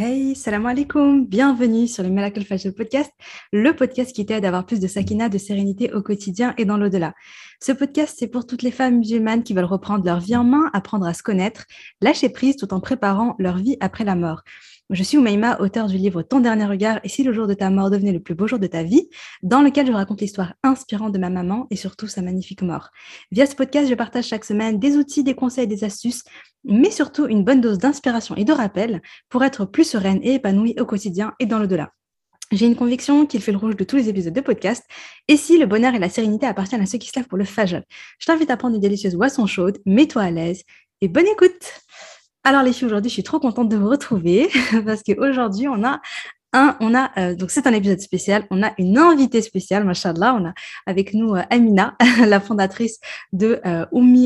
Hey, salam alaikum, bienvenue sur le Miracle Fajr Podcast, le podcast qui t'aide à avoir plus de sakina, de sérénité au quotidien et dans l'au-delà. Ce podcast, c'est pour toutes les femmes musulmanes qui veulent reprendre leur vie en main, apprendre à se connaître, lâcher prise tout en préparant leur vie après la mort. Je suis Oumaima, auteur du livre Ton dernier regard et si le jour de ta mort devenait le plus beau jour de ta vie, dans lequel je raconte l'histoire inspirante de ma maman et surtout sa magnifique mort. Via ce podcast, je partage chaque semaine des outils, des conseils, des astuces, mais surtout une bonne dose d'inspiration et de rappel pour être plus sereine et épanouie au quotidien et dans le-delà. J'ai une conviction qu'il fait le rouge de tous les épisodes de podcast. Et si le bonheur et la sérénité appartiennent à ceux qui se lèvent pour le fajr, je t'invite à prendre une délicieuse boisson chaude, mets-toi à l'aise et bonne écoute. Alors les filles, aujourd'hui, je suis trop contente de vous retrouver parce qu'aujourd'hui, on a on a, euh, donc c'est un épisode spécial, on a une invitée spéciale, machallah, on a avec nous euh, Amina, la fondatrice de euh,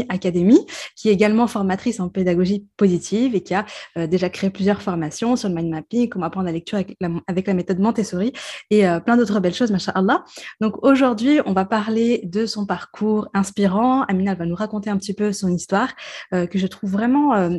Academy, qui est également formatrice en pédagogie positive et qui a euh, déjà créé plusieurs formations sur le mind mapping, comment apprendre la lecture avec la, avec la méthode Montessori et plein d'autres belles choses, machallah. Donc aujourd'hui, on va parler de son parcours inspirant. Amina va nous raconter un petit peu son histoire, que je trouve vraiment,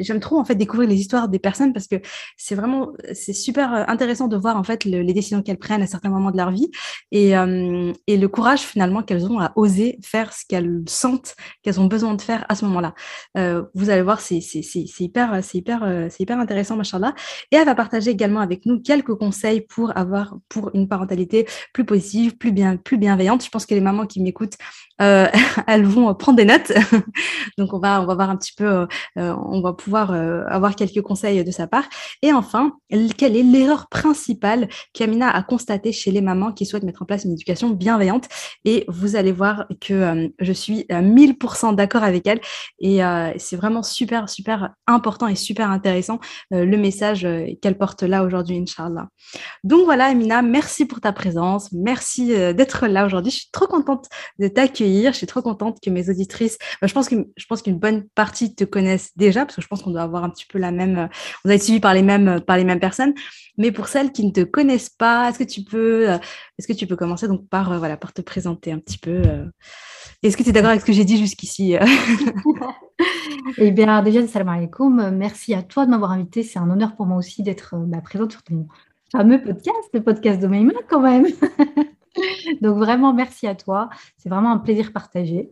j'aime trop en fait découvrir les histoires des personnes parce que c'est vraiment, c'est super intéressant intéressant de voir en fait les décisions qu'elles prennent à certains moments de leur vie et, euh, et le courage finalement qu'elles ont à oser faire ce qu'elles sentent qu'elles ont besoin de faire à ce moment-là. Euh, vous allez voir, c'est hyper, c'est hyper, euh, c'est hyper intéressant, machallah. Et elle va partager également avec nous quelques conseils pour avoir pour une parentalité plus positive, plus bien, plus bienveillante. Je pense que les mamans qui m'écoutent, euh, elles vont prendre des notes. Donc on va, on va voir un petit peu, euh, on va pouvoir avoir quelques conseils de sa part. Et enfin, quelle est l'erreur principale qu'Amina a constaté chez les mamans qui souhaitent mettre en place une éducation bienveillante. Et vous allez voir que euh, je suis à 1000% d'accord avec elle. Et euh, c'est vraiment super, super important et super intéressant euh, le message qu'elle porte là aujourd'hui, Inch'Allah. Donc voilà, Amina, merci pour ta présence. Merci d'être là aujourd'hui. Je suis trop contente de t'accueillir. Je suis trop contente que mes auditrices, je pense que je pense qu'une bonne partie te connaissent déjà parce que je pense qu'on doit avoir un petit peu la même, on doit être suivi par les mêmes, par les mêmes personnes. Mais pour celles qui ne te connaissent pas, est-ce que tu peux, euh, est-ce que tu peux commencer donc par, euh, voilà, par te présenter un petit peu euh. Est-ce que tu es d'accord avec ce que j'ai dit jusqu'ici Eh bien, déjà, salam alaikum. Merci à toi de m'avoir invité. C'est un honneur pour moi aussi d'être bah, présente sur ton fameux podcast, le podcast de Maïma quand même. donc vraiment, merci à toi. C'est vraiment un plaisir partagé.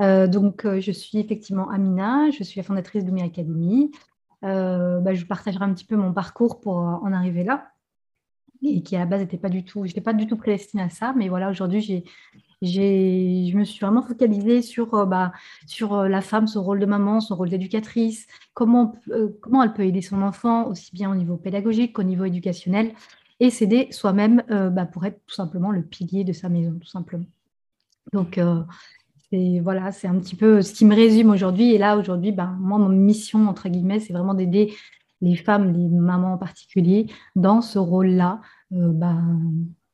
donc, je suis effectivement Amina. Je suis la fondatrice de Mi Academy. Euh, bah, je partagerai un petit peu mon parcours pour euh, en arriver là. Et qui à la base n'était pas du tout, je n'étais pas du tout prédestinée à ça, mais voilà, aujourd'hui, j'ai, j'ai, je me suis vraiment focalisée sur, euh, bah, sur la femme, son rôle de maman, son rôle d'éducatrice, comment, comment elle peut aider son enfant, aussi bien au niveau pédagogique qu'au niveau éducationnel, et s'aider soi-même bah, pour être tout simplement le pilier de sa maison, tout simplement. Donc, c'est voilà, c'est un petit peu ce qui me résume aujourd'hui. Et là, aujourd'hui, ben, moi, mon mission, entre guillemets, c'est vraiment d'aider les femmes, les mamans en particulier, dans ce rôle-là, euh, ben,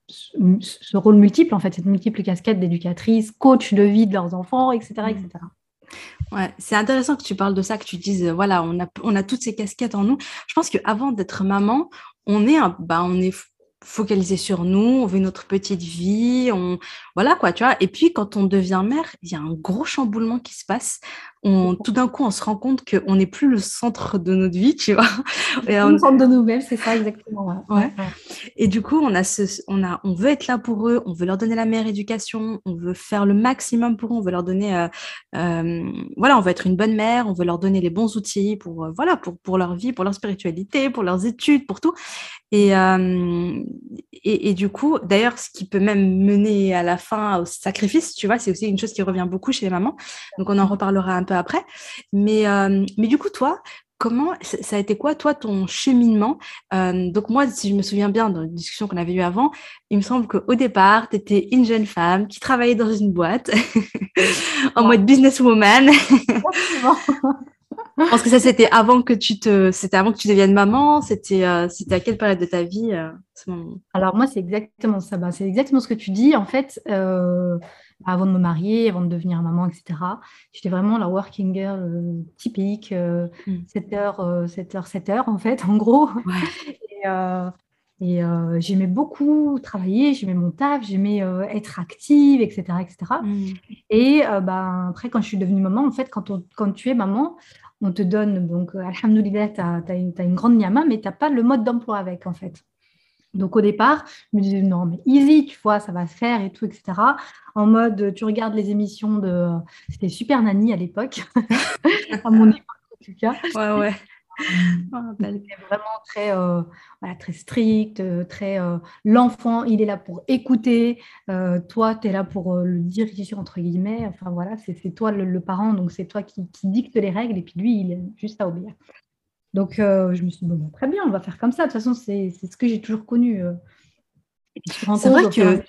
ce rôle multiple, en fait, cette multiple casquette d'éducatrice, coach de vie de leurs enfants, etc. etc. C'est intéressant que tu parles de ça, que tu dises, voilà, on a, toutes ces casquettes en nous. Je pense qu'avant d'être maman, on est, un, bah, on est focaliser sur nous, on veut notre petite vie, on voilà quoi, tu vois. Et puis quand on devient mère, il y a un gros chamboulement qui se passe on, tout d'un coup, on se rend compte qu'on n'est plus le centre de notre vie, tu vois. Et on... Le centre de nous-mêmes, c'est ça exactement. Ouais. Et du coup, on a ce, on a, on veut être là pour eux, on veut leur donner la meilleure éducation, on veut faire le maximum pour eux, on veut leur donner, euh, euh, voilà, on veut être une bonne mère, on veut leur donner les bons outils pour, euh, voilà, pour, pour leur vie, pour leur spiritualité, pour leurs études, pour tout. Et, et, et, du coup, d'ailleurs, ce qui peut même mener à la fin au sacrifice, tu vois, c'est aussi une chose qui revient beaucoup chez les mamans. Donc, on en reparlera un peu après. Mais, euh, mais du coup, toi, comment ça a été quoi, toi, ton cheminement euh, Donc, moi, si je me souviens bien dans la discussion qu'on avait eue avant, il me semble qu'au départ, tu étais une jeune femme qui travaillait dans une boîte en mode businesswoman. Je pense que ça, c'était avant que tu te, c'était avant que tu deviennes maman. C'était, euh, c'était à quelle période de ta vie Alors moi, c'est exactement ça. Bah, c'est exactement ce que tu dis. En fait, avant de me marier, avant de devenir maman, etc. J'étais vraiment la working girl euh, typique, 7h, 7h, 7h en fait, en gros. Et, euh, euh, j'aimais beaucoup travailler, j'aimais mon taf, j'aimais être active, etc. etc. Et bah, après, quand je suis devenue maman, en fait, quand, quand tu es maman, on te donne, donc, alhamdoulilah, tu as, as, une grande niama, mais tu n'as pas le mode d'emploi avec, en fait. Donc au départ, je me disais non, mais easy, tu vois, ça va se faire et tout, etc. En mode, tu regardes les émissions de. C'était Super Nanny à l'époque, à mon époque en tout cas. Ouais, ouais. C'était vraiment très, euh, voilà, très strict, euh, très. Euh, l'enfant, il est là pour écouter, toi, tu es là pour le diriger, entre guillemets. Enfin voilà, c'est toi le, parent, donc c'est toi qui, qui dicte les règles, et puis lui, il est juste à obéir. Donc, euh, je me suis dit, bon, bah, très bien, on va faire comme ça. De toute façon, c'est ce que j'ai toujours connu. Euh. C'est vrai que.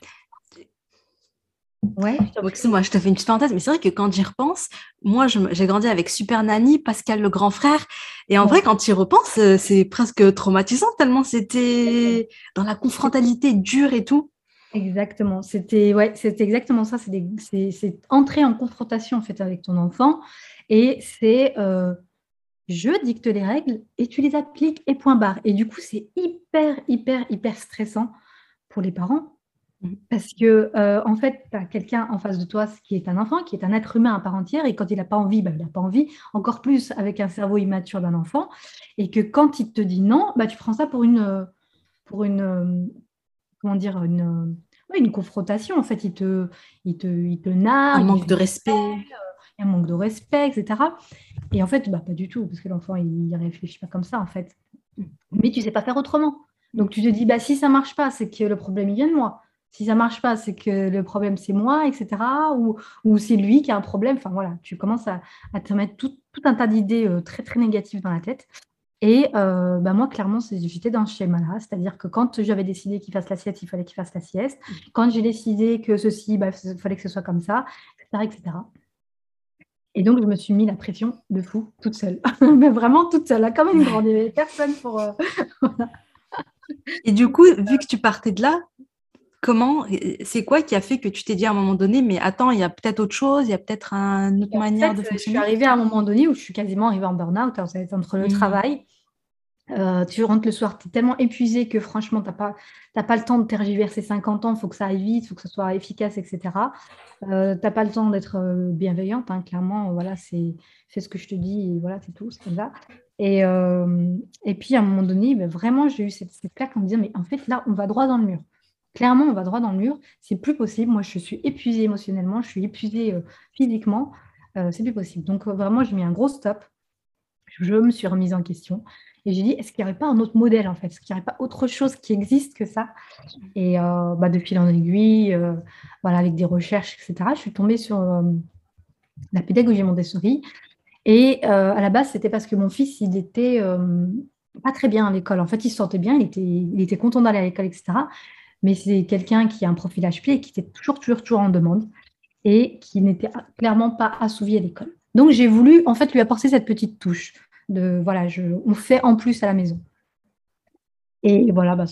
Ouais. Moi, je te fais une petite parenthèse, mais c'est vrai que quand j'y repense, moi, j'ai grandi avec Super Nanny, Pascal le grand frère, et en vrai, quand tu y repenses, euh, c'est presque traumatisant tellement c'était dans la confrontalité dure et tout. Exactement, c'était ouais, c'était exactement ça. C'est entrer en confrontation en fait avec ton enfant, et c'est je dicte les règles et tu les appliques et point barre. Et du coup, c'est hyper, hyper, hyper stressant pour les parents mmh. parce que, euh, en fait, tu as quelqu'un en face de toi qui est un enfant, qui est un être humain à part entière, et quand il n'a pas envie, bah, il n'a pas envie, encore plus avec un cerveau immature d'un enfant, et que quand il te dit non, bah, tu prends ça pour une, pour une comment dire, une, une confrontation. En fait, il te, il te, il te nargue. Un manque de respect un manque de respect, etc. Et en fait, bah, pas du tout, parce que l'enfant, il ne réfléchit pas comme ça, en fait. Mais tu ne sais pas faire autrement. Donc tu te dis, bah, si ça ne marche pas, c'est que le problème, il vient de moi. Si ça ne marche pas, c'est que le problème, c'est moi, etc. Ou, c'est lui qui a un problème. Enfin voilà, tu commences à, te mettre tout, un tas d'idées euh, très, très négatives dans la tête. Et euh, bah moi, clairement, j'étais dans ce schéma-là. C'est-à-dire que quand j'avais décidé qu'il fasse la sieste, il fallait qu'il fasse la sieste. Quand j'ai décidé que ceci, bah, il fallait que ce soit comme ça, etc. etc. Et donc, je me suis mis la pression de fou, toute seule. Mais vraiment toute seule, comme une grande. Il n'y avait personne pour. Euh, Et du coup, vu que tu partais de là, comment, c'est quoi qui a fait que tu t'es dit à un moment donné, mais attends, il y a peut-être autre chose, il y a peut-être une autre manière de fonctionner Je suis arrivée à un moment donné où je suis quasiment arrivée en burn-out, entre le mmh. travail. Euh, tu rentres le soir, tu es tellement épuisé que franchement, tu n'as pas, pas le temps de tergiverser 50 ans, il faut que ça aille vite, il faut que ce soit efficace, etc. Euh, tu n'as pas le temps d'être euh, bienveillante, hein, clairement, voilà, c'est fais ce que je te dis, voilà, c'est tout, c'est ça. Et, euh, et puis à un moment donné, ben, vraiment, j'ai eu cette, cette, claque en me disant, mais en fait, là, on va droit dans le mur. Clairement, on va droit dans le mur, c'est plus possible. Moi, je suis épuisée émotionnellement, je suis épuisée physiquement, c'est plus possible. Donc, vraiment, j'ai mis un gros stop. Je me suis remise en question. Et j'ai dit, est-ce qu'il n'y aurait pas un autre modèle en fait? Est-ce qu'il n'y aurait pas autre chose qui existe que ça? Et euh, bah, de fil en aiguille, euh, avec des recherches, etc., je suis tombée sur euh, la pédagogie Montessori. Et à la base, c'était parce que mon fils, il était pas très bien à l'école. En fait, il se sentait bien, il était, il était content d'aller à l'école, etc. Mais c'est quelqu'un qui a un profil HP et qui était toujours, toujours, toujours en demande et qui n'était clairement pas assouvi à l'école. Donc, j'ai voulu en fait lui apporter cette petite touche de voilà, je, on fait en plus à la maison. Et voilà, bah,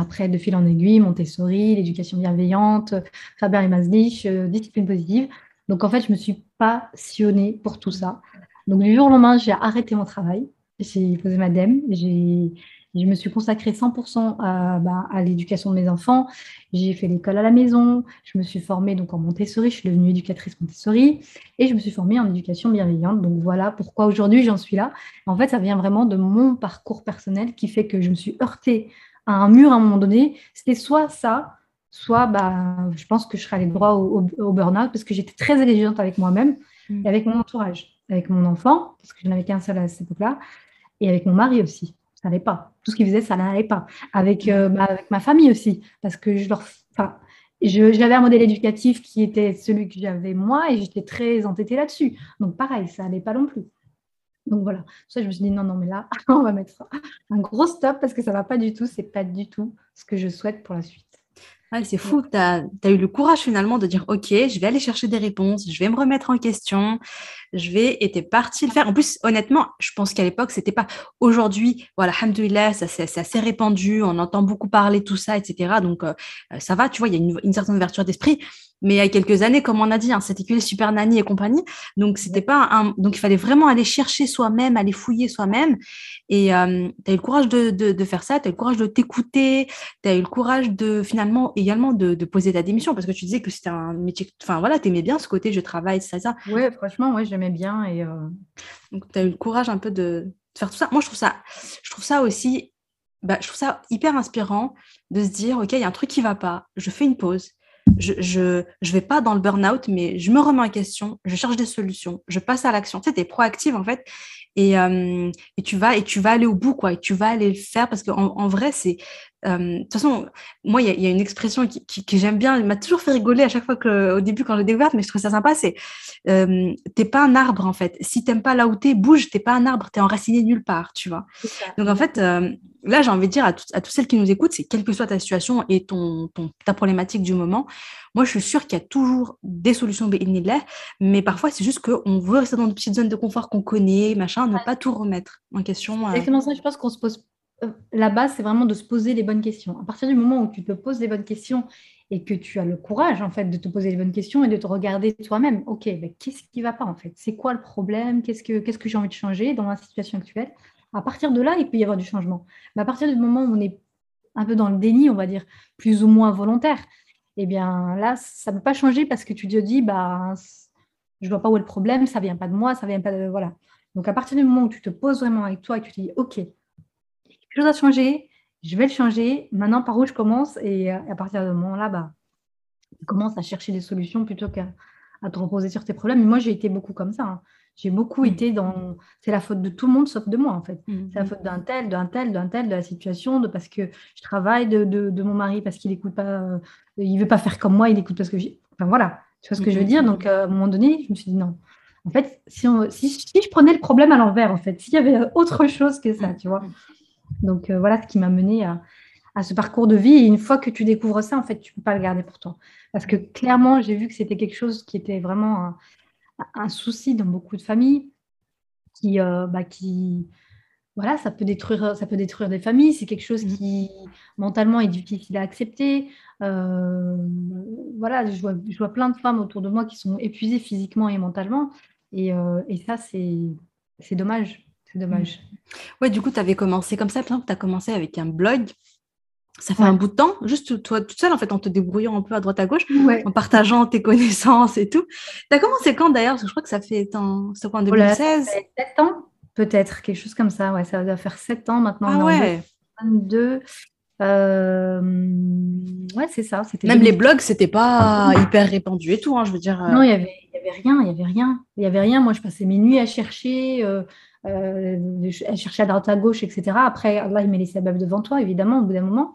après, de fil en aiguille, Montessori, l'éducation bienveillante, Faber et Maslich, euh, discipline positive. Donc, en fait, je me suis passionnée pour tout ça. Donc, du jour au lendemain, j'ai arrêté mon travail. J'ai posé ma dème. J'ai je me suis consacrée 100% à, bah, à l'éducation de mes enfants. J'ai fait l'école à la maison. Je me suis formée donc en Montessori. Je suis devenue éducatrice Montessori et je me suis formée en éducation bienveillante. Donc voilà pourquoi aujourd'hui j'en suis là. En fait, ça vient vraiment de mon parcours personnel qui fait que je me suis heurtée à un mur à un moment donné. C'était soit ça, soit bah, je pense que je serais allée droit au, au, burn-out parce que j'étais très exigeante avec moi-même mmh. et avec mon entourage, avec mon enfant, parce que je n'avais qu'un seul à cette époque-là, et avec mon mari aussi ça n'allait pas. Tout ce qu'ils faisaient, ça n'allait pas. Avec, euh, bah, avec ma famille aussi, parce que je leur, j'avais un modèle éducatif qui était celui que j'avais moi et j'étais très entêtée là-dessus. Donc pareil, ça n'allait pas non plus. Donc voilà, ça je me suis dit non, non, mais là, on va mettre un gros stop parce que ça ne va pas du tout, c'est pas du tout ce que je souhaite pour la suite c'est fou, tu as, eu le courage finalement de dire Ok, je vais aller chercher des réponses, je vais me remettre en question, je vais, et tu es parti le faire. En plus, honnêtement, je pense qu'à l'époque, c'était pas aujourd'hui, voilà, alhamdoulilah, ça c'est assez répandu, on entend beaucoup parler tout ça, etc. Donc, euh, ça va, tu vois, il y a une, certaine ouverture d'esprit mais il y a quelques années, comme on a dit, c'était que les super nannies et compagnie. Donc, c'était pas un... donc il fallait vraiment aller chercher soi-même, aller fouiller soi-même. Et euh, tu as eu le courage de, faire ça, tu as eu le courage de t'écouter, tu as eu le courage de finalement également de, poser ta démission parce que tu disais que c'était un métier. Enfin voilà, tu aimais bien ce côté je travaille, c'est ça. Ouais, franchement, ouais, j'aimais bien. Et Donc tu as eu le courage un peu de, faire tout ça. Moi, je trouve ça, je trouve ça aussi, bah, je trouve ça hyper inspirant de se dire, OK, il y a un truc qui va pas, je fais une pause, je, je, je vais pas dans le burn-out, mais je me remets en question, je cherche des solutions, je passe à l'action. Tu sais, tu es proactive en fait, et, euh, et, tu vas et tu vas aller au bout, quoi, et tu vas aller le faire parce qu'en en vrai, c'est de toute façon, moi, il y, a une expression qui, que j'aime bien, elle m'a toujours fait rigoler à chaque fois que, au début quand je l'ai découverte, mais je trouve ça sympa, c'est euh, t'es pas un arbre en fait. Si t'aimes pas là où t'es, bouge, t'es pas un arbre, t'es enraciné nulle part, tu vois. Donc en fait, là, j'ai envie de dire à, à toutes celles qui nous écoutent, c'est quelle que soit ta situation et ton, ton ta problématique du moment, moi, je suis sûre qu'il y a toujours des solutions mais parfois, c'est juste qu'on veut rester dans une petite zone de confort qu'on connaît, machin, ne pas tout remettre en question. Exactement ça, je pense qu'on se pose euh, la base, c'est vraiment de se poser les bonnes questions. À partir du moment où tu te poses les bonnes questions et que tu as le courage en fait de te poser les bonnes questions et de te regarder toi-même, ok, ben, qu'est-ce qui ne va pas en fait? C'est quoi le problème? Qu'est-ce que, qu'est-ce que j'ai envie de changer dans la situation actuelle? À partir de là, il peut y avoir du changement. Mais à partir du moment où on est un peu dans le déni, on va dire, plus ou moins volontaire, eh bien là, ça ne peut pas changer parce que tu te dis, bah, je ne vois pas où est le problème, ça ne vient pas de moi, ça vient pas de... Voilà. Donc à partir du moment où tu te poses vraiment avec toi et que tu te dis, ok, chose a changé, je vais le changer. Maintenant, par où je commence Et à partir de ce moment-là, bah, tu commences à chercher des solutions plutôt qu'à te reposer sur tes problèmes. Mais moi, j'ai été beaucoup comme ça. Hein. J'ai beaucoup mm. été dans. C'est la faute de tout le monde sauf de moi, en fait. Mm. C'est la faute d'un tel, d'un tel, d'un tel, de la situation, de parce que je travaille, de, de, mon mari, parce qu'il écoute pas. Euh, il veut pas faire comme moi, il écoute parce que. Enfin, voilà. Tu vois ce que je veux dire? Donc, à un moment donné, je me suis dit non. En fait, si, si, si je prenais le problème à l'envers, en fait, s'il y avait autre chose que ça, tu vois, donc euh, voilà ce qui m'a mené à, ce parcours de vie. Et une fois que tu découvres ça, en fait, tu ne peux pas le garder pour toi. Parce que clairement, j'ai vu que c'était quelque chose qui était vraiment un, souci dans beaucoup de familles, qui, euh, bah, qui, voilà, ça peut détruire, ça peut détruire des familles. C'est quelque chose mmh. qui mentalement est difficile à accepter. Euh, voilà, je vois, je vois, plein de femmes autour de moi qui sont épuisées physiquement et mentalement. Et, et ça, c'est dommage. C'est dommage. Ouais, du coup, tu avais commencé comme ça, tu as commencé avec un blog. Ça fait un bout de temps, juste toi toute seule, en fait, en te débrouillant un peu à droite à gauche, en partageant tes connaissances et tout. Tu as commencé quand d'ailleurs? Parce que je crois que ça fait en 2016 ça 7 ans, peut-être, quelque chose comme ça. Ouais, ça doit faire 7 ans maintenant. Ah ouais. 22. Euh... Ouais, c'est ça. Même les blogs, c'était pas hyper répandu et tout, hein, je veux dire. Euh. Non, il n'y avait, y avait rien, il y avait rien. Il y avait rien. Moi, je passais mes nuits à chercher. Euh, elle cherchait à droite à gauche, etc. Après, Allah, il met les sabbats devant toi, évidemment, au bout d'un moment.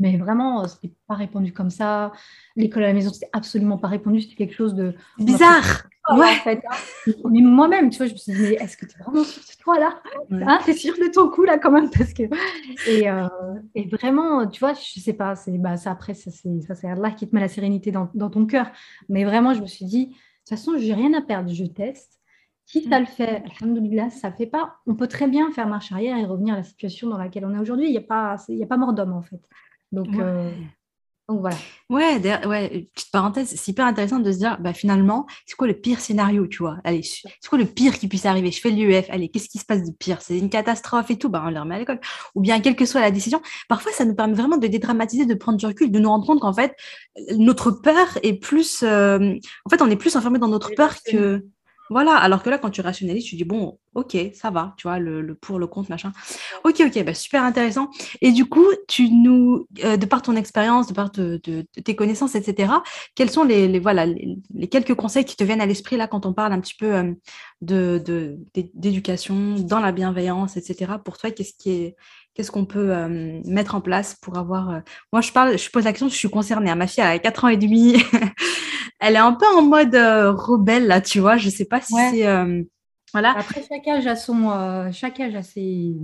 Mais vraiment, c'était pas répondu comme ça. L'école à la maison, c'était absolument pas répondu. C'était quelque chose de bizarre. ouais. En fait, hein. Mais moi-même, tu vois, je me suis dit, est-ce que tu es vraiment sûr de toi là hein, Tu es sûr de ton coup là quand même parce que et, euh, et, vraiment, tu vois, je sais pas. C'est bah, ça après, ça c'est Allah qui te met la sérénité dans, dans ton cœur. Mais vraiment, je me suis dit, de toute façon, j'ai rien à perdre. Je teste. Si ça le fait, alhamdoulilah, ça ne fait pas, on peut très bien faire marche arrière et revenir à la situation dans laquelle on est aujourd'hui. Il n'y a, pas, a pas mort d'homme, en fait. Donc, euh, donc voilà. Ouais, ouais, petite parenthèse, c'est hyper intéressant de se dire, bah, finalement, c'est quoi le pire scénario, tu vois? Allez, c'est quoi le pire qui puisse arriver? Je fais l'UEF, allez, qu'est-ce qui se passe de pire? C'est une catastrophe et tout, bah, on le remet à l'école. Ou bien, quelle que soit la décision, parfois, ça nous permet vraiment de dédramatiser, de prendre du recul, de nous rendre compte qu'en fait, notre peur est plus... Euh, en fait, on est plus enfermé dans notre peur que... Voilà, alors que là, quand tu rationalises, tu dis, bon, ok, ça va, tu vois, le, pour, le contre, machin. Ok, ok, bah, super intéressant. Et du coup, tu nous, euh, de par ton expérience, de par tes connaissances, etc., quels sont les, voilà, les, quelques conseils qui te viennent à l'esprit là quand on parle un petit peu euh, de, d'éducation, dans la bienveillance, etc. Pour toi, qu'est-ce qui est, qu'est-ce qu'on peut euh, mettre en place pour avoir... Moi, je parle, je pose la question, je suis concernée. Hein. Ma fille a 4 ans et demi. elle est un peu en mode euh, rebelle là, tu vois. Je sais pas si c'est euh, voilà. Après chaque âge a son, euh, chaque âge a ses,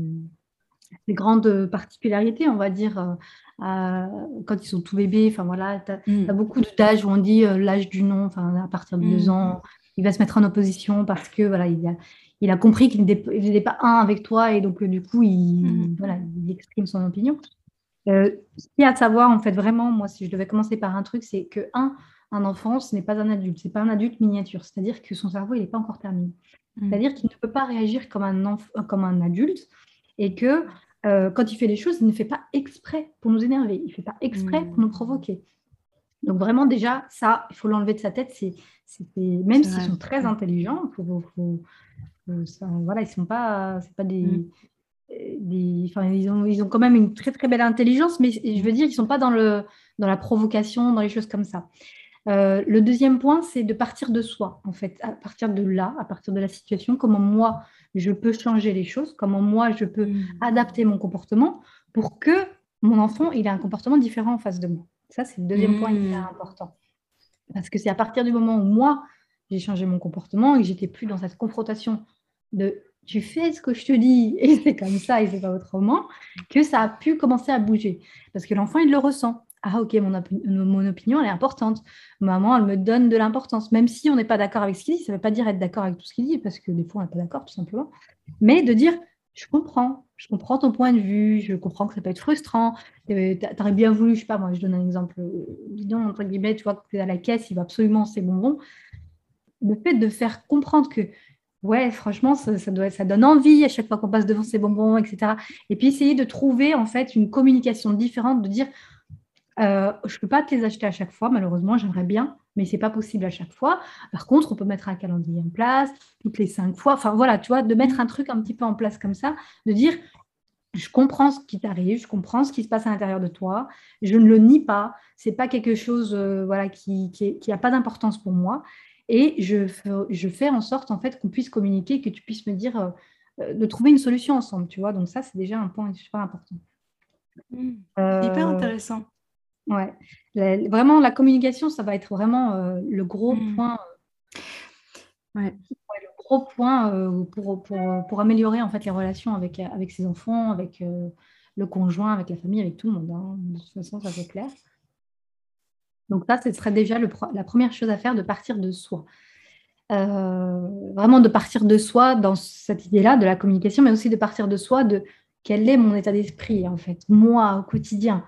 grandes particularités, on va dire. quand ils sont tout bébés, enfin voilà, tu as, hmm. beaucoup d'âges où on dit l'âge du non, enfin à partir de deux hmm. ans, il va se mettre en opposition parce que voilà, il a, il a compris qu'il n'était pas un avec toi et donc du coup il, hmm. voilà, il exprime son opinion. ce qu'il y a à savoir en fait vraiment, moi si je devais commencer par un truc, c'est que un, un enfant, ce n'est pas un adulte, ce n'est pas un adulte miniature, c'est-à-dire que son cerveau, il n'est pas encore terminé. Mmh. C'est-à-dire qu'il ne peut pas réagir comme un, comme un adulte et que euh, quand il fait les choses, il ne fait pas exprès pour nous énerver, il ne fait pas exprès pour nous provoquer. Donc vraiment déjà, ça, il faut l'enlever de sa tête. C'est, même s'ils sont très intelligents, voilà, ils sont pas, c'est pas des, mm. des ils ont, ils ont quand même une très très belle intelligence, mais je veux dire, ils sont pas dans le, dans la provocation, dans les choses comme ça. Euh, le deuxième point, c'est de partir de soi, en fait, à partir de là, à partir de la situation, comment moi je peux changer les choses, comment moi je peux mm. adapter mon comportement pour que mon enfant il ait un comportement différent en face de moi. Ça, c'est le deuxième point hyper mm. important. Parce que c'est à partir du moment où moi j'ai changé mon comportement et que j'étais plus dans cette confrontation de tu fais ce que je te dis et c'est comme ça et c'est pas autrement que ça a pu commencer à bouger. Parce que l'enfant il le ressent ah ok, mon, mon, opinion, elle est importante. Maman, elle me donne de l'importance. Même si on n'est pas d'accord avec ce qu'il dit, ça ne veut pas dire être d'accord avec tout ce qu'il dit, parce que des fois, on n'est pas d'accord, tout simplement. Mais de dire, je comprends, je comprends ton point de vue, je comprends que ça peut être frustrant. Euh, tu aurais bien voulu, je sais pas, moi, je donne un exemple bidon, entre guillemets, tu vois, que es à la caisse, il va absolument ses bonbons. Le fait de faire comprendre que ouais, franchement, ça, donne envie à chaque fois qu'on passe devant ces bonbons, etc. Et puis essayer de trouver en fait une communication différente, de dire euh, je ne peux pas te les acheter à chaque fois, malheureusement, j'aimerais bien, mais ce n'est pas possible à chaque fois. Par contre, on peut mettre un calendrier en place toutes les cinq fois. Enfin voilà, tu vois, de mettre un truc un petit peu en place comme ça, de dire je comprends ce qui t'arrive, je comprends ce qui se passe à l'intérieur de toi, je ne le nie pas, c'est pas quelque chose euh, voilà, qui n'a pas d'importance pour moi. Et je, je fais en sorte en fait qu'on puisse communiquer, que tu puisses me dire euh, de trouver une solution ensemble, tu vois. Donc ça, c'est déjà un point super important. Mmh. hyper intéressant. Ouais. vraiment, la communication, ça va être vraiment euh, le gros mmh. point. Euh, ouais. le gros point euh, pour, pour, pour, améliorer en fait les relations avec, avec ses enfants, avec le conjoint, avec la famille, avec tout le monde. Hein. De toute façon, ça c'est clair. Donc ça, ce serait déjà la première chose à faire, de partir de soi. vraiment de partir de soi dans cette idée-là de la communication, mais aussi de partir de soi de quel est mon état d'esprit en fait, moi au quotidien.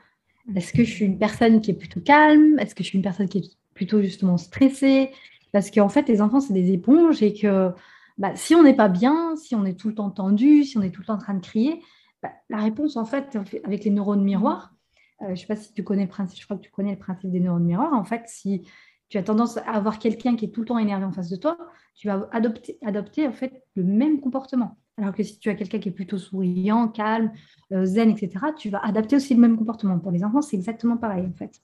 Est-ce que je suis une personne qui est plutôt calme? Est-ce que je suis une personne qui est plutôt justement stressée? Parce qu'en fait, les enfants, c'est des éponges et que bah, si on n'est pas bien, si on est tout le temps tendu, si on est tout le temps en train de crier, bah, la réponse, en fait, avec les neurones miroirs, euh, je ne sais pas si tu connais le principe, je crois que tu connais le principe des neurones miroirs. En fait, si tu as tendance à avoir quelqu'un qui est tout le temps énervé en face de toi, tu vas adopter, adopter en fait le même comportement. Alors que si tu as quelqu'un qui est plutôt souriant, calme, euh, zen, etc., tu vas adapter aussi le même comportement. Pour les enfants, c'est exactement pareil, en fait.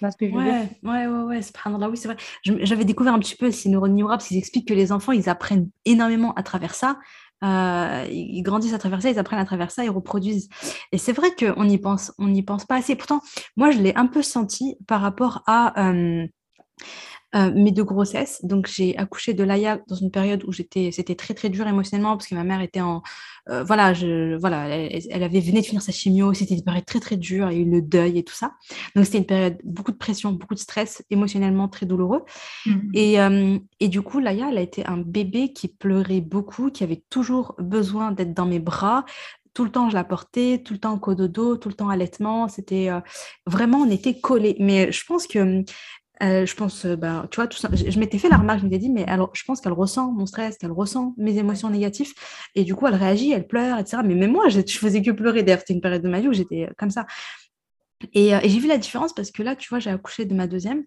Parce que ouais, ouais, ouais, ouais, oui, c'est vrai. J'avais découvert un petit peu ces neurones miroirs, parce qu'ils expliquent que les enfants, ils apprennent énormément à travers ça. Euh, ils grandissent à travers ça, ils apprennent à travers ça, ils reproduisent. Et c'est vrai qu'on n'y pense, on n'y pense pas assez. Pourtant, moi, je l'ai un peu senti par rapport à euh, euh, mes deux grossesses. Donc, j'ai accouché de Laïa dans une période où j'étais, c'était très, très dur émotionnellement parce que ma mère était en. Euh, voilà, je, voilà elle, avait venait de finir sa chimio. C'était une période très, très dure. Il y a eu le deuil et tout ça. Donc, c'était une période, beaucoup de pression, beaucoup de stress, émotionnellement très douloureux. Mmh. Et, euh, et du coup, Laïa, elle a été un bébé qui pleurait beaucoup, qui avait toujours besoin d'être dans mes bras tout le temps je la portais, tout le temps cododo, tout le temps allaitement. C'était vraiment, on était collés. Mais je pense que euh, je pense, euh, bah, tu vois, tout ça, je, m'étais fait la remarque, je m'étais dit, mais alors, je pense qu'elle ressent mon stress, qu'elle ressent mes émotions négatives, et du coup, elle réagit, elle pleure, etc. Mais même moi, je, je faisais que pleurer. D'ailleurs, c'était une période de ma vie où j'étais comme ça. Et, euh, et j'ai vu la différence parce que là, tu vois, j'ai accouché de ma deuxième.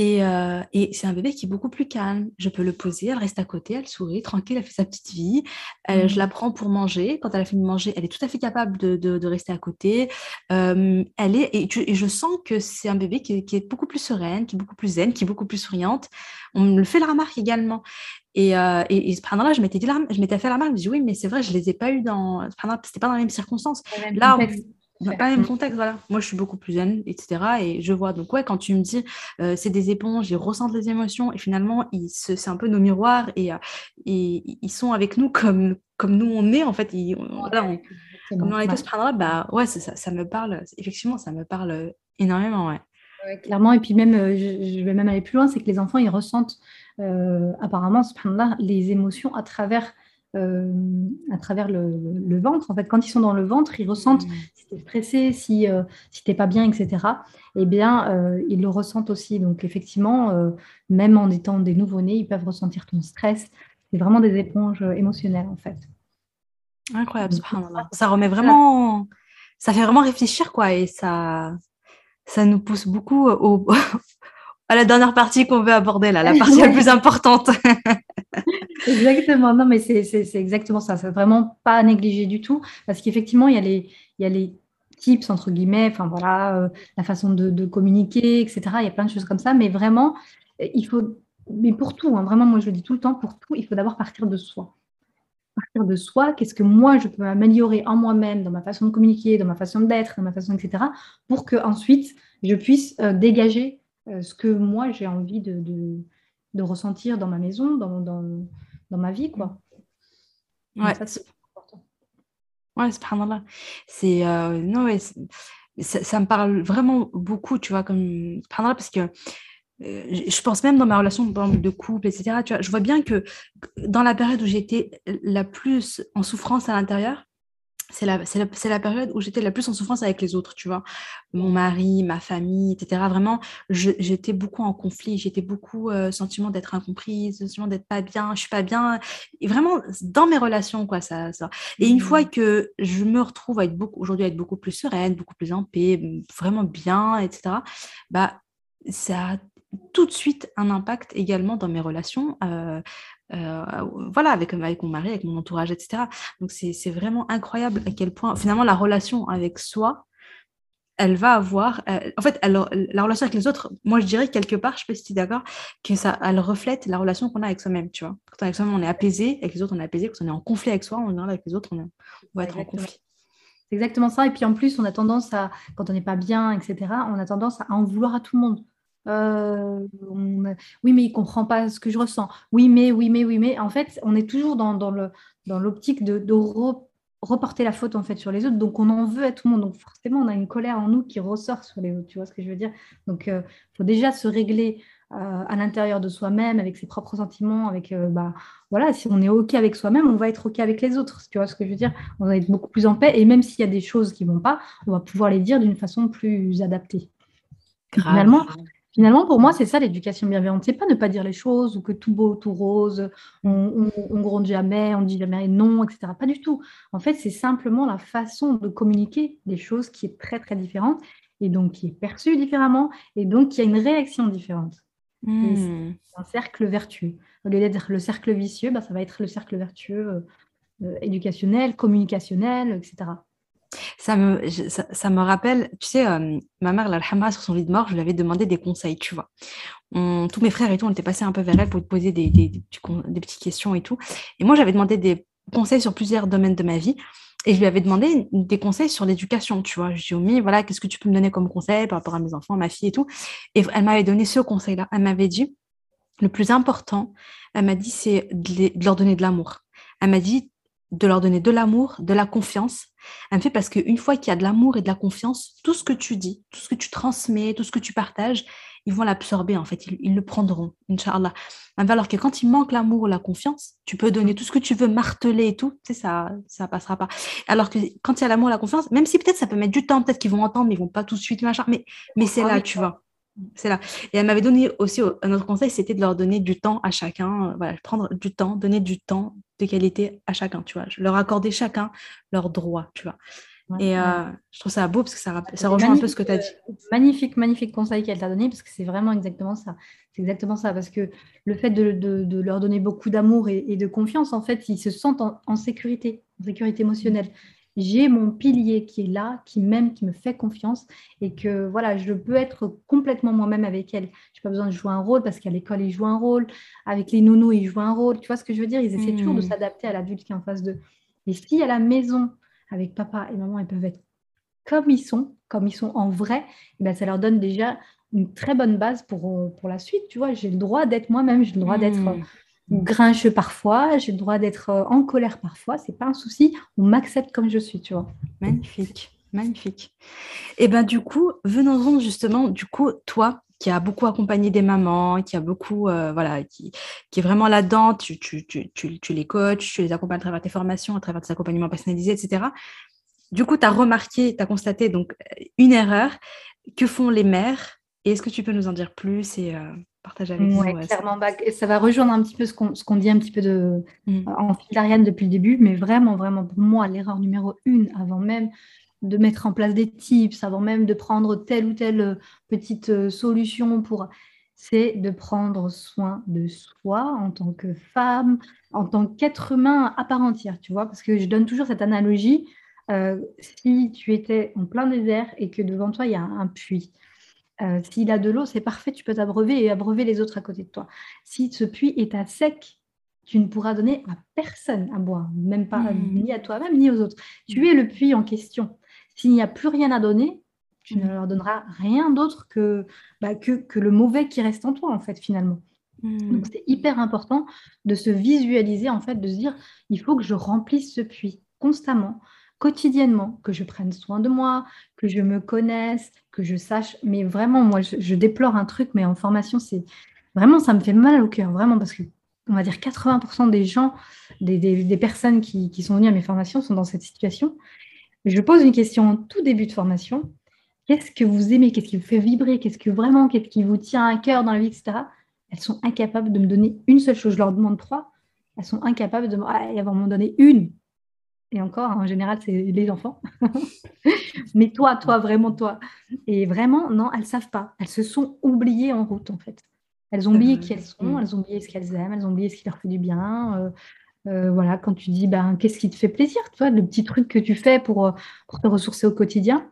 Euh, et, c'est un bébé qui est beaucoup plus calme. Je peux le poser, elle reste à côté, elle sourit, tranquille, elle fait sa petite vie. Je mmh. la prends pour manger. Quand elle a fini de manger, elle est tout à fait capable de, rester à côté. elle est, et, je sens que c'est un bébé qui, est beaucoup plus sereine, qui est beaucoup plus zen, qui est beaucoup plus souriante. On me le fait la remarque également. Et, euh, et, là je m'étais dit, je m'étais fait la remarque, je me dis oui, mais c'est vrai, je les ai pas eu dans, c'était pas dans les mêmes circonstances. Là, pas le même contexte, voilà. Moi, je suis beaucoup plus jeune, etc. Et je vois. Donc, ouais, quand tu me dis, euh, c'est des éponges, ils ressentent les émotions, et finalement, c'est un peu nos miroirs, et, euh, et, ils sont avec nous comme, comme nous, on est, en fait. Ils, voilà, on, comme on a été ce là bah ouais, ça, ça, me parle, effectivement, ça me parle énormément, ouais. clairement, et puis même, euh, je, vais même aller plus loin, c'est que les enfants, ils ressentent apparemment, ce là les émotions à travers euh, à travers le, ventre. En fait, quand ils sont dans le ventre, ils ressentent mmh. si tu es stressé, si, euh, si tu n'es pas bien, etc. Eh bien, euh, ils le ressentent aussi. Donc, effectivement, même en étant des nouveau-nés, ils peuvent ressentir ton stress. C'est vraiment des éponges émotionnelles, en fait. Incroyable, Ça remet vraiment, ça fait vraiment réfléchir, quoi, et ça, ça nous pousse beaucoup au, à la dernière partie qu'on veut aborder, là, la partie la plus importante. exactement, non, mais c'est exactement ça. C'est vraiment pas à négliger du tout, parce qu'effectivement, il y a les, tips, entre guillemets, enfin voilà, euh, la façon de, communiquer, etc. Il y a plein de choses comme ça, mais vraiment, il faut, mais pour tout, hein, vraiment, moi je le dis tout le temps, pour tout, il faut d'abord partir de soi partir de soi, qu'est-ce que moi je peux améliorer en moi-même, dans ma façon de communiquer, dans ma façon d'être, dans ma façon, etc., pour que ensuite je puisse euh, dégager euh, ce que moi j'ai envie de, ressentir dans ma maison, dans, dans, dans ma vie, quoi. Ouais. Ça, c'est important. Ouais, subhanallah. C'est, euh, non, ouais, ça, ça, me parle vraiment beaucoup, tu vois, comme, subhanallah, parce que euh, je pense même dans ma relation de couple, etc. Tu vois, je vois bien que dans la période où j'étais la plus en souffrance à l'intérieur, c'est la, la, la, période où j'étais la plus en souffrance avec les autres, tu vois. Mon mari, ma famille, etc. Vraiment, j'étais beaucoup en conflit, j'étais beaucoup euh, sentiment d'être incomprise, sentiment d'être pas bien, je suis pas bien. Et vraiment, dans mes relations, quoi, ça. ça. Et une fois mmh. que je me retrouve aujourd'hui, à être beaucoup plus sereine, beaucoup plus en paix, vraiment bien, etc., bah, ça tout de suite un impact également dans mes relations. Euh, euh, voilà, avec, avec mon mari, avec mon entourage, etc. Donc, c'est vraiment incroyable à quel point, finalement, la relation avec soi, elle va avoir. Euh, en fait, la relation avec les autres, moi, je dirais quelque part, je ne sais pas si tu es d'accord, que ça, elle reflète la relation qu'on a avec soi-même, tu vois. Quand on est avec soi-même, on est apaisé, avec les autres, on est apaisé. Quand on est en conflit avec soi, on est avec les autres, on, va être en conflit. C'est exactement ça. Et puis, en plus, on a tendance à, quand on n'est pas bien, etc., on a tendance à en vouloir à tout le monde. Euh, oui, mais il comprend pas ce que je ressens. Oui, mais, oui, mais, oui, mais. En fait, on est toujours dans, dans l'optique de, de reporter la faute en fait sur les autres. Donc, on en veut à tout le monde. Donc, forcément, on a une colère en nous qui ressort sur les autres. Tu vois ce que je veux dire? Donc, il euh, faut déjà se régler euh, à l'intérieur de soi-même, avec ses propres sentiments, avec, bah, voilà, si on est OK avec soi-même, on va être OK avec les autres. Tu vois ce que je veux dire? On va être beaucoup plus en paix. Et même s'il y a des choses qui ne vont pas, on va pouvoir les dire d'une façon plus adaptée. Finalement, Finalement, pour moi, c'est ça l'éducation bienveillante. C'est pas ne pas dire les choses ou que tout beau, tout rose, on, on, gronde jamais, on dit jamais non, etc. Pas du tout. En fait, c'est simplement la façon de communiquer des choses qui est très, très différente et donc qui est perçue différemment et donc qui a une réaction différente. Hmm. C'est un cercle vertueux. Au lieu d'être le cercle vicieux, bah, ça va être le cercle vertueux euh, euh, éducationnel, communicationnel, etc. Ça me, ça, me rappelle, tu sais, euh, ma mère, l'alhamra, sur son lit de mort, je lui avais demandé des conseils, tu vois. tous mes frères et tout, on était passés un peu vers elle pour lui poser des, des, des, petites questions et tout. Et moi, j'avais demandé des conseils sur plusieurs domaines de ma vie. Et je lui avais demandé des conseils sur l'éducation, tu vois. Je lui ai dit, voilà, qu'est-ce que tu peux me donner comme conseil par rapport à mes enfants, ma fille et tout. Et elle m'avait donné ce conseil-là. Elle m'avait dit, le plus important, elle m'a dit, c'est de, de leur donner de l'amour. Elle m'a dit, de leur donner de l'amour, de la confiance. Elle me fait parce qu'une fois qu'il y a de l'amour et de la confiance, tout ce que tu dis, tout ce que tu transmets, tout ce que tu partages, ils vont l'absorber en fait, ils, le prendront, Inch'Allah. Alors que quand il manque l'amour ou la confiance, tu peux donner tout ce que tu veux, marteler et tout, tu sais, ça ça passera pas. Alors que quand il y a l'amour et la confiance, même si peut-être ça peut mettre du temps, peut-être qu'ils vont entendre, mais ils vont pas tout de suite, machin, mais, mais c'est là, tu vois. C'est là. Et elle m'avait donné aussi un autre conseil, c'était de leur donner du temps à chacun. Euh, voilà, prendre du temps, donner du temps de qualité à chacun, tu vois. Leur accorder chacun leurs droits, tu vois. et euh, je trouve ça beau parce que ça, ça rejoint un peu ce que tu as dit. Euh, magnifique, magnifique conseil qu'elle t'a donné parce que c'est vraiment exactement ça. C'est exactement ça parce que le fait de, de, leur donner beaucoup d'amour et, de confiance, en fait, ils se sentent en, en sécurité, en sécurité émotionnelle j'ai mon pilier qui est là, qui m'aime, qui me fait confiance et que voilà, je peux être complètement moi-même avec elle. Je n'ai pas besoin de jouer un rôle parce qu'à l'école, ils jouent un rôle, avec les nounous, ils jouent un rôle. Tu vois ce que je veux dire? Ils essaient toujours de mmh. s'adapter à l'adulte qui est en face d'eux. Et si à la maison, avec papa et maman, ils peuvent être comme ils sont, comme ils sont en vrai, eh ben ça leur donne déjà une très bonne base pour, pour la suite. Tu vois, j'ai le droit d'être moi-même, j'ai le droit d'être mmh grincheux parfois, j'ai le droit d'être euh, en colère parfois, c'est pas un souci, on m'accepte comme je suis, tu vois. Magnifique, magnifique. Et ben du coup, venons-en justement, du coup, toi qui as beaucoup accompagné des mamans, qui a beaucoup, euh, voilà, qui, qui est vraiment là-dedans, tu, tu, tu, tu, les coaches, tu les accompagnes à travers tes formations, à travers tes accompagnements personnalisés, etc. Du coup, tu as remarqué, tu as constaté donc une erreur. Que font les mères? Et est-ce que tu peux nous en dire plus et, euh, partager avec nous. clairement, bah, ça va rejoindre un petit peu ce qu'on dit un petit peu de, mmh. en fil d'Ariane depuis le début, mais vraiment, vraiment, pour moi, l'erreur numéro une, avant même de mettre en place des tips, avant même de prendre telle ou telle euh, petite euh, solution pour c'est de prendre soin de soi en tant que femme, en tant qu'être humain à part entière, tu vois, parce que je donne toujours cette analogie. Euh, si tu étais en plein désert et que devant toi, il y a un puits, s'il a de l'eau, c'est parfait, tu peux t'abreuver et abreuver les autres à côté de toi. Si ce puits est à sec, tu ne pourras donner à personne à boire, même pas mmh. ni à toi-même ni aux autres. Tu es le puits en question. S'il n'y a plus rien à donner, tu ne mm. leur donneras rien d'autre que, bah, que, que, le mauvais qui reste en toi, en fait, finalement. Mm. Donc, c'est hyper important de se visualiser, en fait, de se dire, il faut que je remplisse ce puits constamment, quotidiennement, que je prenne soin de moi, que je me connaisse, que je sache. Mais vraiment, moi, je, déplore un truc, mais en formation, c'est vraiment, ça me fait mal au cœur, vraiment, parce que on va dire 80% des gens, des, des, personnes qui, qui, sont venues à mes formations sont dans cette situation. Je pose une question en tout début de formation. Qu'est-ce que vous aimez? Qu'est-ce qui vous fait vibrer? Qu'est-ce que vraiment, qu'est-ce qui vous tient à cœur dans la vie, etc. Elles sont incapables de me donner une seule chose. Je leur demande trois. Elles sont incapables de m'en donner une. Et encore, en général, c'est les enfants. Mais toi, toi, vraiment toi. Et vraiment, non, elles ne savent pas. Elles se sont oubliées en route, en fait. Elles ont oublié qui elles sont, mm. elles ont oublié ce qu'elles aiment, elles ont oublié ce qui leur fait du bien. Euh, euh, voilà, quand tu dis ben, qu'est-ce qui te fait plaisir, toi, le petit truc que tu fais pour, euh, pour te ressourcer au quotidien,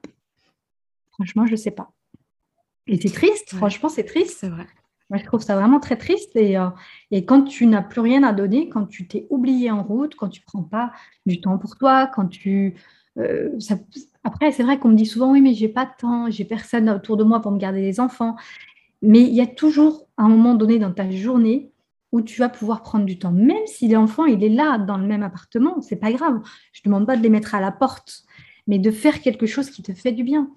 franchement, je ne sais pas. Et c'est triste, franchement, c'est triste. C'est vrai. Moi, je trouve ça vraiment très triste. Et, euh, et quand tu n'as plus rien à donner, quand tu t'es oublié en route, quand tu ne prends pas du temps pour toi, quand tu. Après, c'est vrai qu'on me dit souvent oui, mais j'ai pas de temps, j'ai personne autour de moi pour me garder les enfants. Mais il y a toujours un moment donné dans ta journée où tu vas pouvoir prendre du temps. Même si l'enfant, il est là dans le même appartement, c'est pas grave. Je ne demande pas de les mettre à la porte, mais de faire quelque chose qui te fait du bien.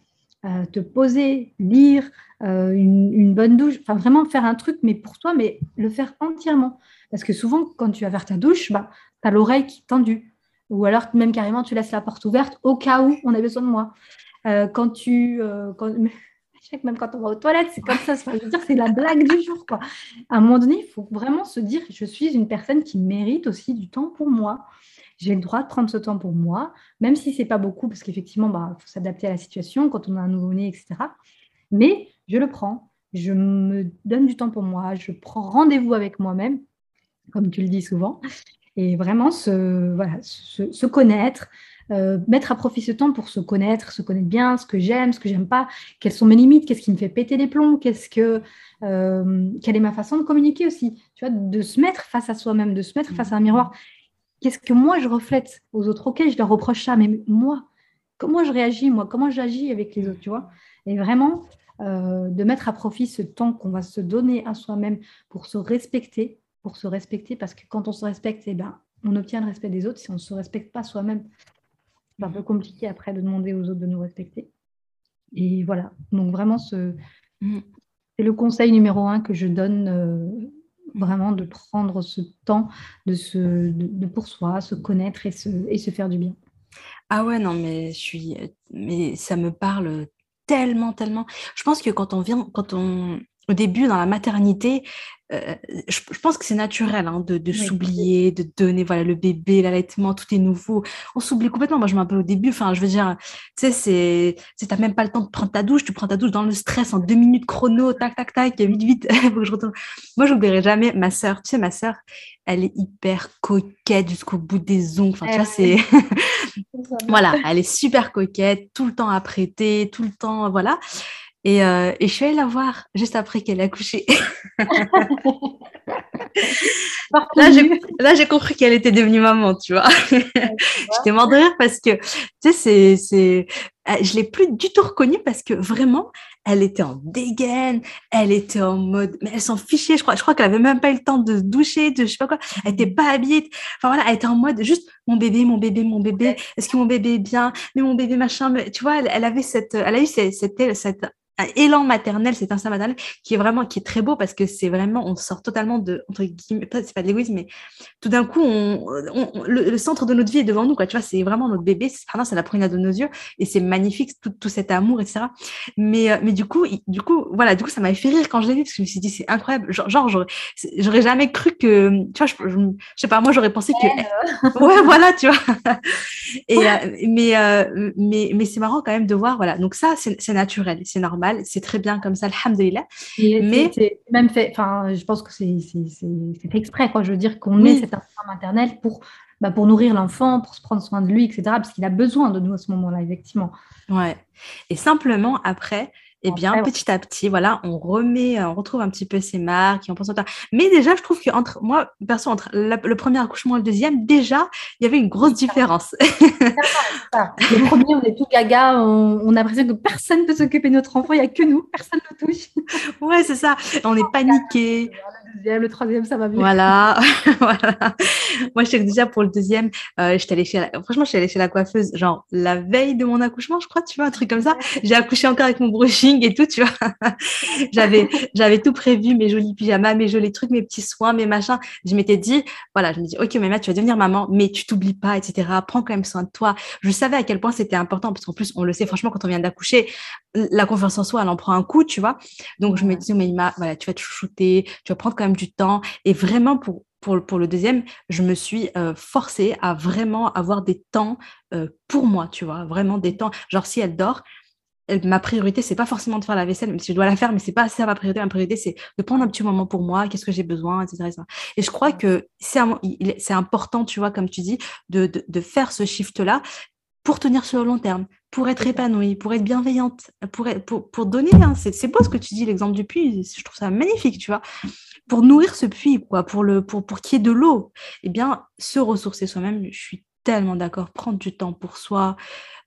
Euh, te poser, lire, euh, une, bonne douche, enfin vraiment faire un truc, mais pour toi, mais le faire entièrement. Parce que souvent, quand tu vas ta douche, bah, tu as l'oreille qui est tendue. Ou alors, même carrément, tu laisses la porte ouverte au cas où on a besoin de moi. Euh, quand tu. Même quand on va aux toilettes, c'est comme ça. je veux dire, c'est la blague du jour. Quoi. À un moment donné, il faut vraiment se dire je suis une personne qui mérite aussi du temps pour moi. J'ai le droit de prendre ce temps pour moi, même si c'est pas beaucoup, parce qu'effectivement, il bah, faut s'adapter à la situation quand on a un nouveau-né, etc. Mais je le prends. Je me donne du temps pour moi. Je prends rendez-vous avec moi-même, comme tu le dis souvent. Et vraiment se, voilà, se connaître, euh, mettre à profit ce temps pour se connaître, se connaître bien, ce que j'aime, ce que j'aime pas, quelles sont mes limites, qu'est-ce qui me fait péter les plombs, qu'est-ce que, euh, quelle est ma façon de communiquer aussi, tu vois, de se mettre face à soi-même, de se mettre face à un miroir. Qu'est-ce que moi je reflète aux autres? Ok, je leur reproche ça, mais moi, comment je réagis, moi, comment j'agis avec les autres, tu vois? Et vraiment, euh, de mettre à profit ce temps qu'on va se donner à soi-même pour se respecter, pour se respecter, parce que quand on se respecte, eh ben, on obtient le respect des autres. Si on ne se respecte pas soi-même, c'est un peu compliqué après de demander aux autres de nous respecter. Et voilà, donc vraiment, ce, mm. c'est le conseil numéro un que je donne, euh, vraiment de prendre ce temps de, se, de, pour soi, se connaître et se, et se faire du bien. Ah ouais, non, mais, je suis, mais ça me parle tellement, tellement. Je pense que quand on vient, quand on, au début, dans la maternité, euh, je, pense que c'est naturel hein, de, s'oublier, de donner voilà le bébé, l'allaitement, tout est nouveau. On s'oublie complètement. Moi, je me rappelle au début, enfin, je veux dire, tu sais, c'est, tu n'as même pas le temps de prendre ta douche, tu prends ta douche dans le stress en deux minutes chrono, tac, tac, tac, vite, vite, faut que je retourne. Moi, je n'oublierai jamais ma sœur. Tu sais, ma sœur, elle est hyper coquette jusqu'au bout des ongles. Enfin, tu vois, c'est, voilà, elle est super coquette, tout le temps à prêter, tout le temps, voilà. Et, euh, et, je suis allée la voir juste après qu'elle ait accouché. là, j'ai compris qu'elle était devenue maman, tu vois. J'étais mort de rire parce que, tu sais, c'est, euh, je l'ai plus du tout reconnue parce que vraiment, elle était en dégaine, elle était en mode, mais elle s'en fichait, je crois, je crois qu'elle avait même pas eu le temps de se doucher, de je sais pas quoi, elle était pas habillée, enfin voilà, elle était en mode juste mon bébé, mon bébé, mon bébé, est-ce que mon bébé est bien, mais mon bébé machin, mais, tu vois, elle, avait cette, elle a eu cette, cette, cette élan maternel, cet instinct maternel qui est vraiment, qui est très beau parce que c'est vraiment, on sort totalement de, entre guillemets, c'est pas de l'égoïsme, mais tout d'un coup, on, le, centre de notre vie est devant nous, quoi. Tu vois, c'est vraiment notre bébé, c'est la première de nos yeux et c'est magnifique, tout, tout, cet amour, etc. Mais, euh, mais du coup, du coup, voilà, du coup, ça m'a fait rire quand je l'ai vu parce que je me suis dit, c'est incroyable. Genre, genre j'aurais jamais cru que, tu vois, je, je, sais pas, moi, j'aurais pensé que, ouais, voilà, tu vois. et, euh, mais, euh, mais, mais c'est marrant quand même de voir, voilà. Donc ça, c'est naturel, c'est normal, c'est très bien comme ça, alhamdoulilah. Mais c'est même fait, enfin, je pense que c'est fait exprès, quoi. Je veux dire qu'on est cet instinct maternel pour, bah, pour nourrir l'enfant, pour se prendre soin de lui, etc. Parce qu'il a besoin de nous à ce moment-là, effectivement. Ouais. Et simplement après, eh bien, petit à petit, voilà, on remet, euh, on retrouve un petit peu ses marques et on pense Mais déjà, je trouve que entre moi, perso, entre le premier accouchement et le deuxième, déjà, il y avait une grosse différence. le premier, on est tout gaga, on, a l'impression que personne ne peut s'occuper de notre enfant, il n'y a que nous, personne ne touche. ouais, c'est ça. On est paniqué le troisième, ça va mieux. Voilà. voilà. Moi, je sais que déjà pour le deuxième, euh, je allée chez la... franchement, je suis allée chez la coiffeuse, genre la veille de mon accouchement, je crois, tu vois, un truc comme ça. J'ai accouché encore avec mon brushing et tout, tu vois. j'avais, j'avais tout prévu, mes jolis pyjamas, mes jolis trucs, mes petits soins, mes machins. Je m'étais dit, voilà, je me dis, ok, mais tu vas devenir maman, mais tu t'oublies pas, etc. Prends quand même soin de toi. Je savais à quel point c'était important, parce qu'en plus, on le sait, franchement, quand on vient d'accoucher, la confiance en soi, elle en prend un coup, tu vois. Donc, je me dis, mais voilà, tu vas te chouchouter, tu vas prendre quand même du temps. Et vraiment, pour, pour, le deuxième, je me suis euh, forcée à vraiment avoir des temps euh, pour moi, tu vois, vraiment des temps. Genre, si elle dort, ma priorité, c'est pas forcément de faire la vaisselle, même si je dois la faire, mais c'est pas ça ma priorité. Ma priorité, c'est de prendre un petit moment pour moi, qu'est-ce que j'ai besoin, etc., Et je crois que c'est important, tu vois, comme tu dis, de, de, de faire ce shift-là pour tenir sur le long terme, pour être épanouie, pour être bienveillante, pour, pour, pour donner. Hein, c'est beau ce que tu dis, l'exemple du puits, je trouve ça magnifique, tu vois. Pour nourrir ce puits, quoi, pour, le, pour, pour qu'il y ait de l'eau, eh bien, se ressourcer soi-même, je suis tellement d'accord, prendre du temps pour soi.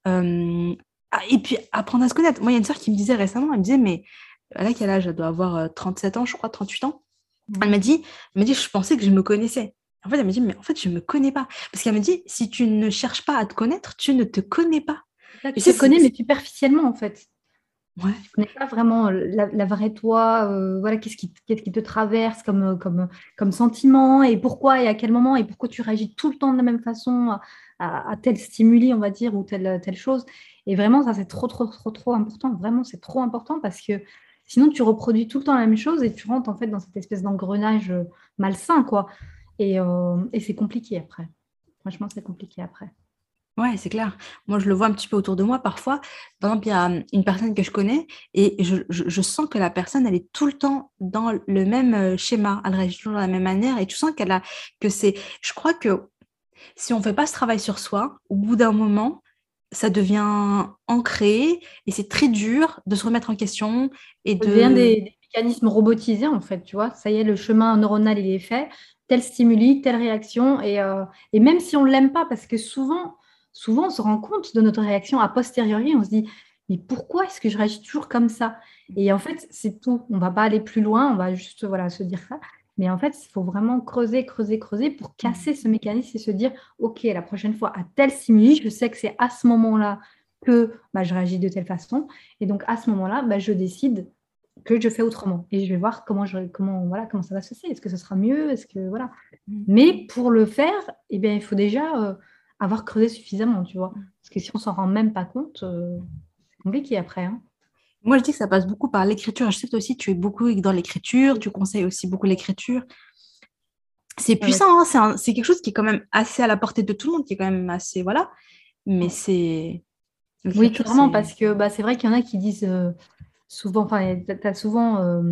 Euh, ah, et puis apprendre à se connaître. Moi, il y a une soeur qui me disait récemment, elle me disait, mais a quel âge? Elle doit avoir 37 euh, ans, je crois, 38 ans. Elle m'a dit, elle m'a dit, je pensais que je me connaissais. En fait, elle me dit, mais en fait, je ne me connais pas. Parce qu'elle me dit, si tu ne cherches pas à te connaître, tu ne te connais pas. Tu te connais, mais superficiellement, en fait. Ouais. Tu ne connais pas vraiment la, vraie toi, euh, voilà, qu'est-ce qui, qui, te traverse comme, comme, comme sentiment et pourquoi et à quel moment et pourquoi tu réagis tout le temps de la même façon à, à, tel stimuli, on va dire, ou telle, telle chose. Et vraiment, ça, c'est trop, trop, trop, trop important. Vraiment, c'est trop important parce que sinon, tu reproduis tout le temps la même chose et tu rentres en fait dans cette espèce d'engrenage euh, malsain, quoi. Euh, et, c'est compliqué après. Franchement, c'est compliqué après. Ouais, c'est clair. Moi, je le vois un petit peu autour de moi parfois. Par exemple, il y a hum, une personne que je connais et je, sens que la personne, elle est tout le temps dans le même schéma. Elle réagit toujours de la même manière et tu sens qu'elle a, que c'est. Je crois que si on ne fait pas ce travail sur soi, au bout d'un moment, ça devient ancré et c'est très dur de se remettre en question et de. Ça devient des, des, mécanismes robotisés en fait, tu vois. Ça y est, le chemin neuronal il est fait tel stimuli, telle réaction. Et, euh, et même si on ne l'aime pas, parce que souvent, souvent, on se rend compte de notre réaction a posteriori, on se dit, mais pourquoi est-ce que je réagis toujours comme ça? Et en fait, c'est tout. On ne va pas aller plus loin, on va juste voilà, se dire ça. Mais en fait, il faut vraiment creuser, creuser, creuser pour casser ce mécanisme et se dire, OK, la prochaine fois, à tel stimuli, je sais que c'est à ce moment-là que bah, je réagis de telle façon. Et donc, à ce moment-là, bah, je décide que je fais autrement. Et je vais voir comment, je, comment, voilà, comment ça va se passer. Est-ce que ce sera mieux? Est-ce que voilà. Mm. Mais pour le faire, eh bien, il faut déjà euh, avoir creusé suffisamment, tu vois. Parce que si on s'en rend même pas compte, euh, c'est compliqué après. Hein. Moi, je dis que ça passe beaucoup par l'écriture. Je sais que aussi, tu es beaucoup dans l'écriture. Tu conseilles aussi beaucoup l'écriture. C'est puissant. Hein, c'est quelque chose qui est quand même assez à la portée de tout le monde, qui est quand même assez voilà. Mais c'est oui, clairement, parce que bah, c'est vrai qu'il y en a qui disent euh, souvent, enfin, tu as souvent euh,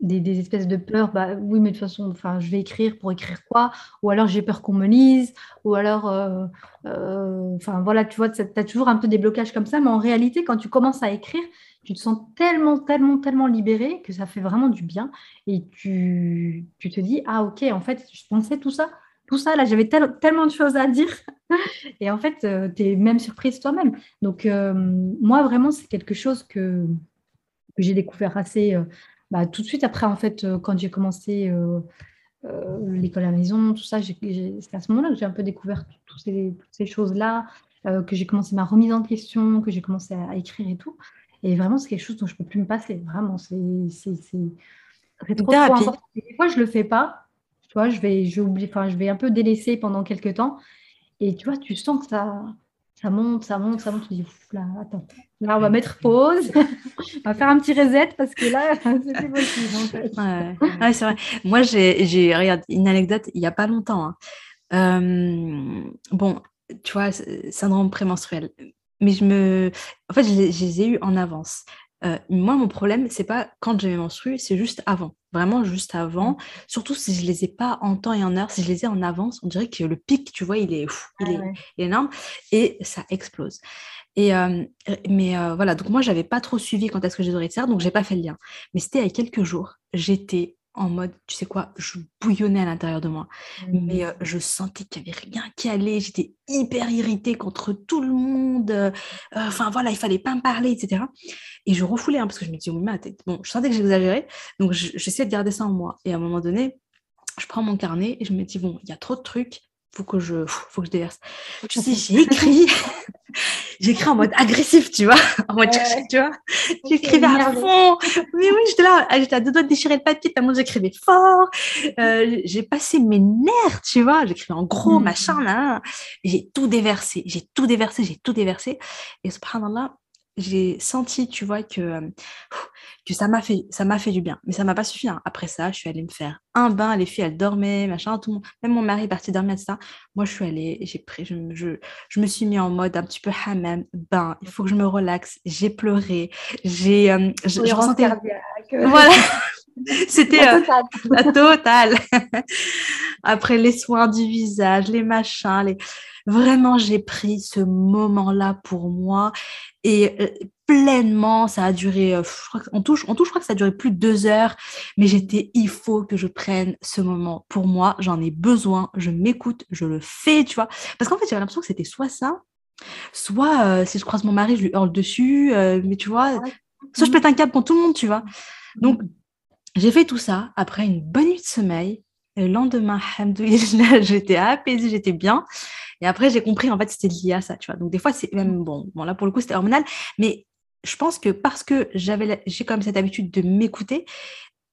des, espèces de peurs, bah oui, mais de toute façon, enfin, je vais écrire pour écrire quoi? Ou alors j'ai peur qu'on me lise, ou alors, euh, euh, enfin voilà, tu vois, tu as toujours un peu des blocages comme ça, mais en réalité, quand tu commences à écrire, tu te sens tellement, tellement, tellement libéré que ça fait vraiment du bien. Et tu, tu te dis, ah ok, en fait, je pensais tout ça, tout ça, là, j'avais tellement de choses à dire. et en fait, tu es même surprise toi-même. Donc, moi, vraiment, c'est quelque chose que, que j'ai découvert assez euh, bah, tout de suite après, en fait, euh, quand j'ai commencé euh, l'école à la maison, tout ça, c'est à ce moment-là que j'ai un peu découvert toutes ces, choses-là, que j'ai commencé ma remise en question, que j'ai commencé à, écrire et tout. Et vraiment, c'est quelque chose dont je ne peux plus me passer. Vraiment, c'est trop, trop important. des fois, je ne le fais pas. Tu vois, je vais, enfin, je vais un peu délaisser pendant quelques temps. Et tu vois, tu sens que ça, ça monte, ça monte, ça monte. Tu dis, là, attends, là, on va mettre pause. on va faire un petit reset parce que là, c'est plus possible. Ouais. c'est vrai. Moi, j'ai, regarde, une anecdote il n'y a pas longtemps. Hein. Euh, bon, tu vois, syndrome prémenstruel. Mais je me. En fait, je les, ai eu en avance. Euh, moi, mon problème, c'est pas quand j'ai mes menstrues, c'est juste avant. Vraiment juste avant. Surtout si je les ai pas en temps et en heure, si je les ai en avance, on dirait que le pic, tu vois, il est, il, est, énorme et ça explose. Et euh, mais euh, voilà, donc moi, j'avais pas trop suivi quand est-ce que j'ai devrais faire, donc j'ai pas fait le lien. Mais c'était il y a quelques jours, j'étais en mode, tu sais quoi, je bouillonnais à l'intérieur de moi. Mais mmh. je sentais qu'il n'y avait rien qui allait. J'étais hyper irritée contre tout le monde. Enfin, voilà, il fallait pas me parler, etc. Et je refoulais, hein, parce que je me disais, oh, ma tête. Bon, je sentais que j'exagérais. Donc, j'essayais de garder ça en moi. Et à un moment donné, je prends mon carnet et je me dis, bon, il y a trop de trucs faut que je, faut que je déverse. Tu sais, j'ai écrit, j'ai écrit en mode agressif, tu vois, en mode, tu vois, j'écrivais à fond. Mais oui, j'étais là, j'étais à deux doigts de déchirer le papier tellement j'écrivais fort. Euh, j'ai passé mes nerfs, tu vois, j'écrivais en gros, mmh. machin, là. J'ai tout déversé, j'ai tout déversé, j'ai tout déversé. Et subhanallah, j'ai senti, tu vois, que, euh, que ça m'a fait, ça m'a fait du bien. Mais ça m'a pas suffi. Hein. Après ça, je suis allée me faire un bain. Les filles, elles dormaient, machin, tout Même mon mari est parti dormir, etc. Moi, je suis allée, j'ai pris, je, je, je, me suis mis en mode un petit peu hammam, bain. Il faut que je me relaxe. J'ai pleuré. J'ai, euh, je, ressentais. Voilà. C'était euh, la totale. Après les soins du visage, les machins, les... vraiment j'ai pris ce moment-là pour moi et euh, pleinement, ça a duré, euh, je crois, on touche, on touche, je crois que ça a duré plus de deux heures, mais j'étais, il faut que je prenne ce moment pour moi, j'en ai besoin, je m'écoute, je le fais, tu vois. Parce qu'en fait, j'avais l'impression que c'était soit ça, soit si je croise mon mari, je lui hurle dessus, mais tu vois, soit je pète un câble pour tout le monde, tu vois. Donc, j'ai fait tout ça après une bonne nuit de sommeil. le lendemain, j'étais apaisée, j'étais bien. Et après, j'ai compris, en fait, c'était lié à ça, tu vois. Donc, des fois, c'est même, bon, bon, là, pour le coup, c'était hormonal. Mais je pense que parce que j'avais, j'ai comme cette habitude de m'écouter,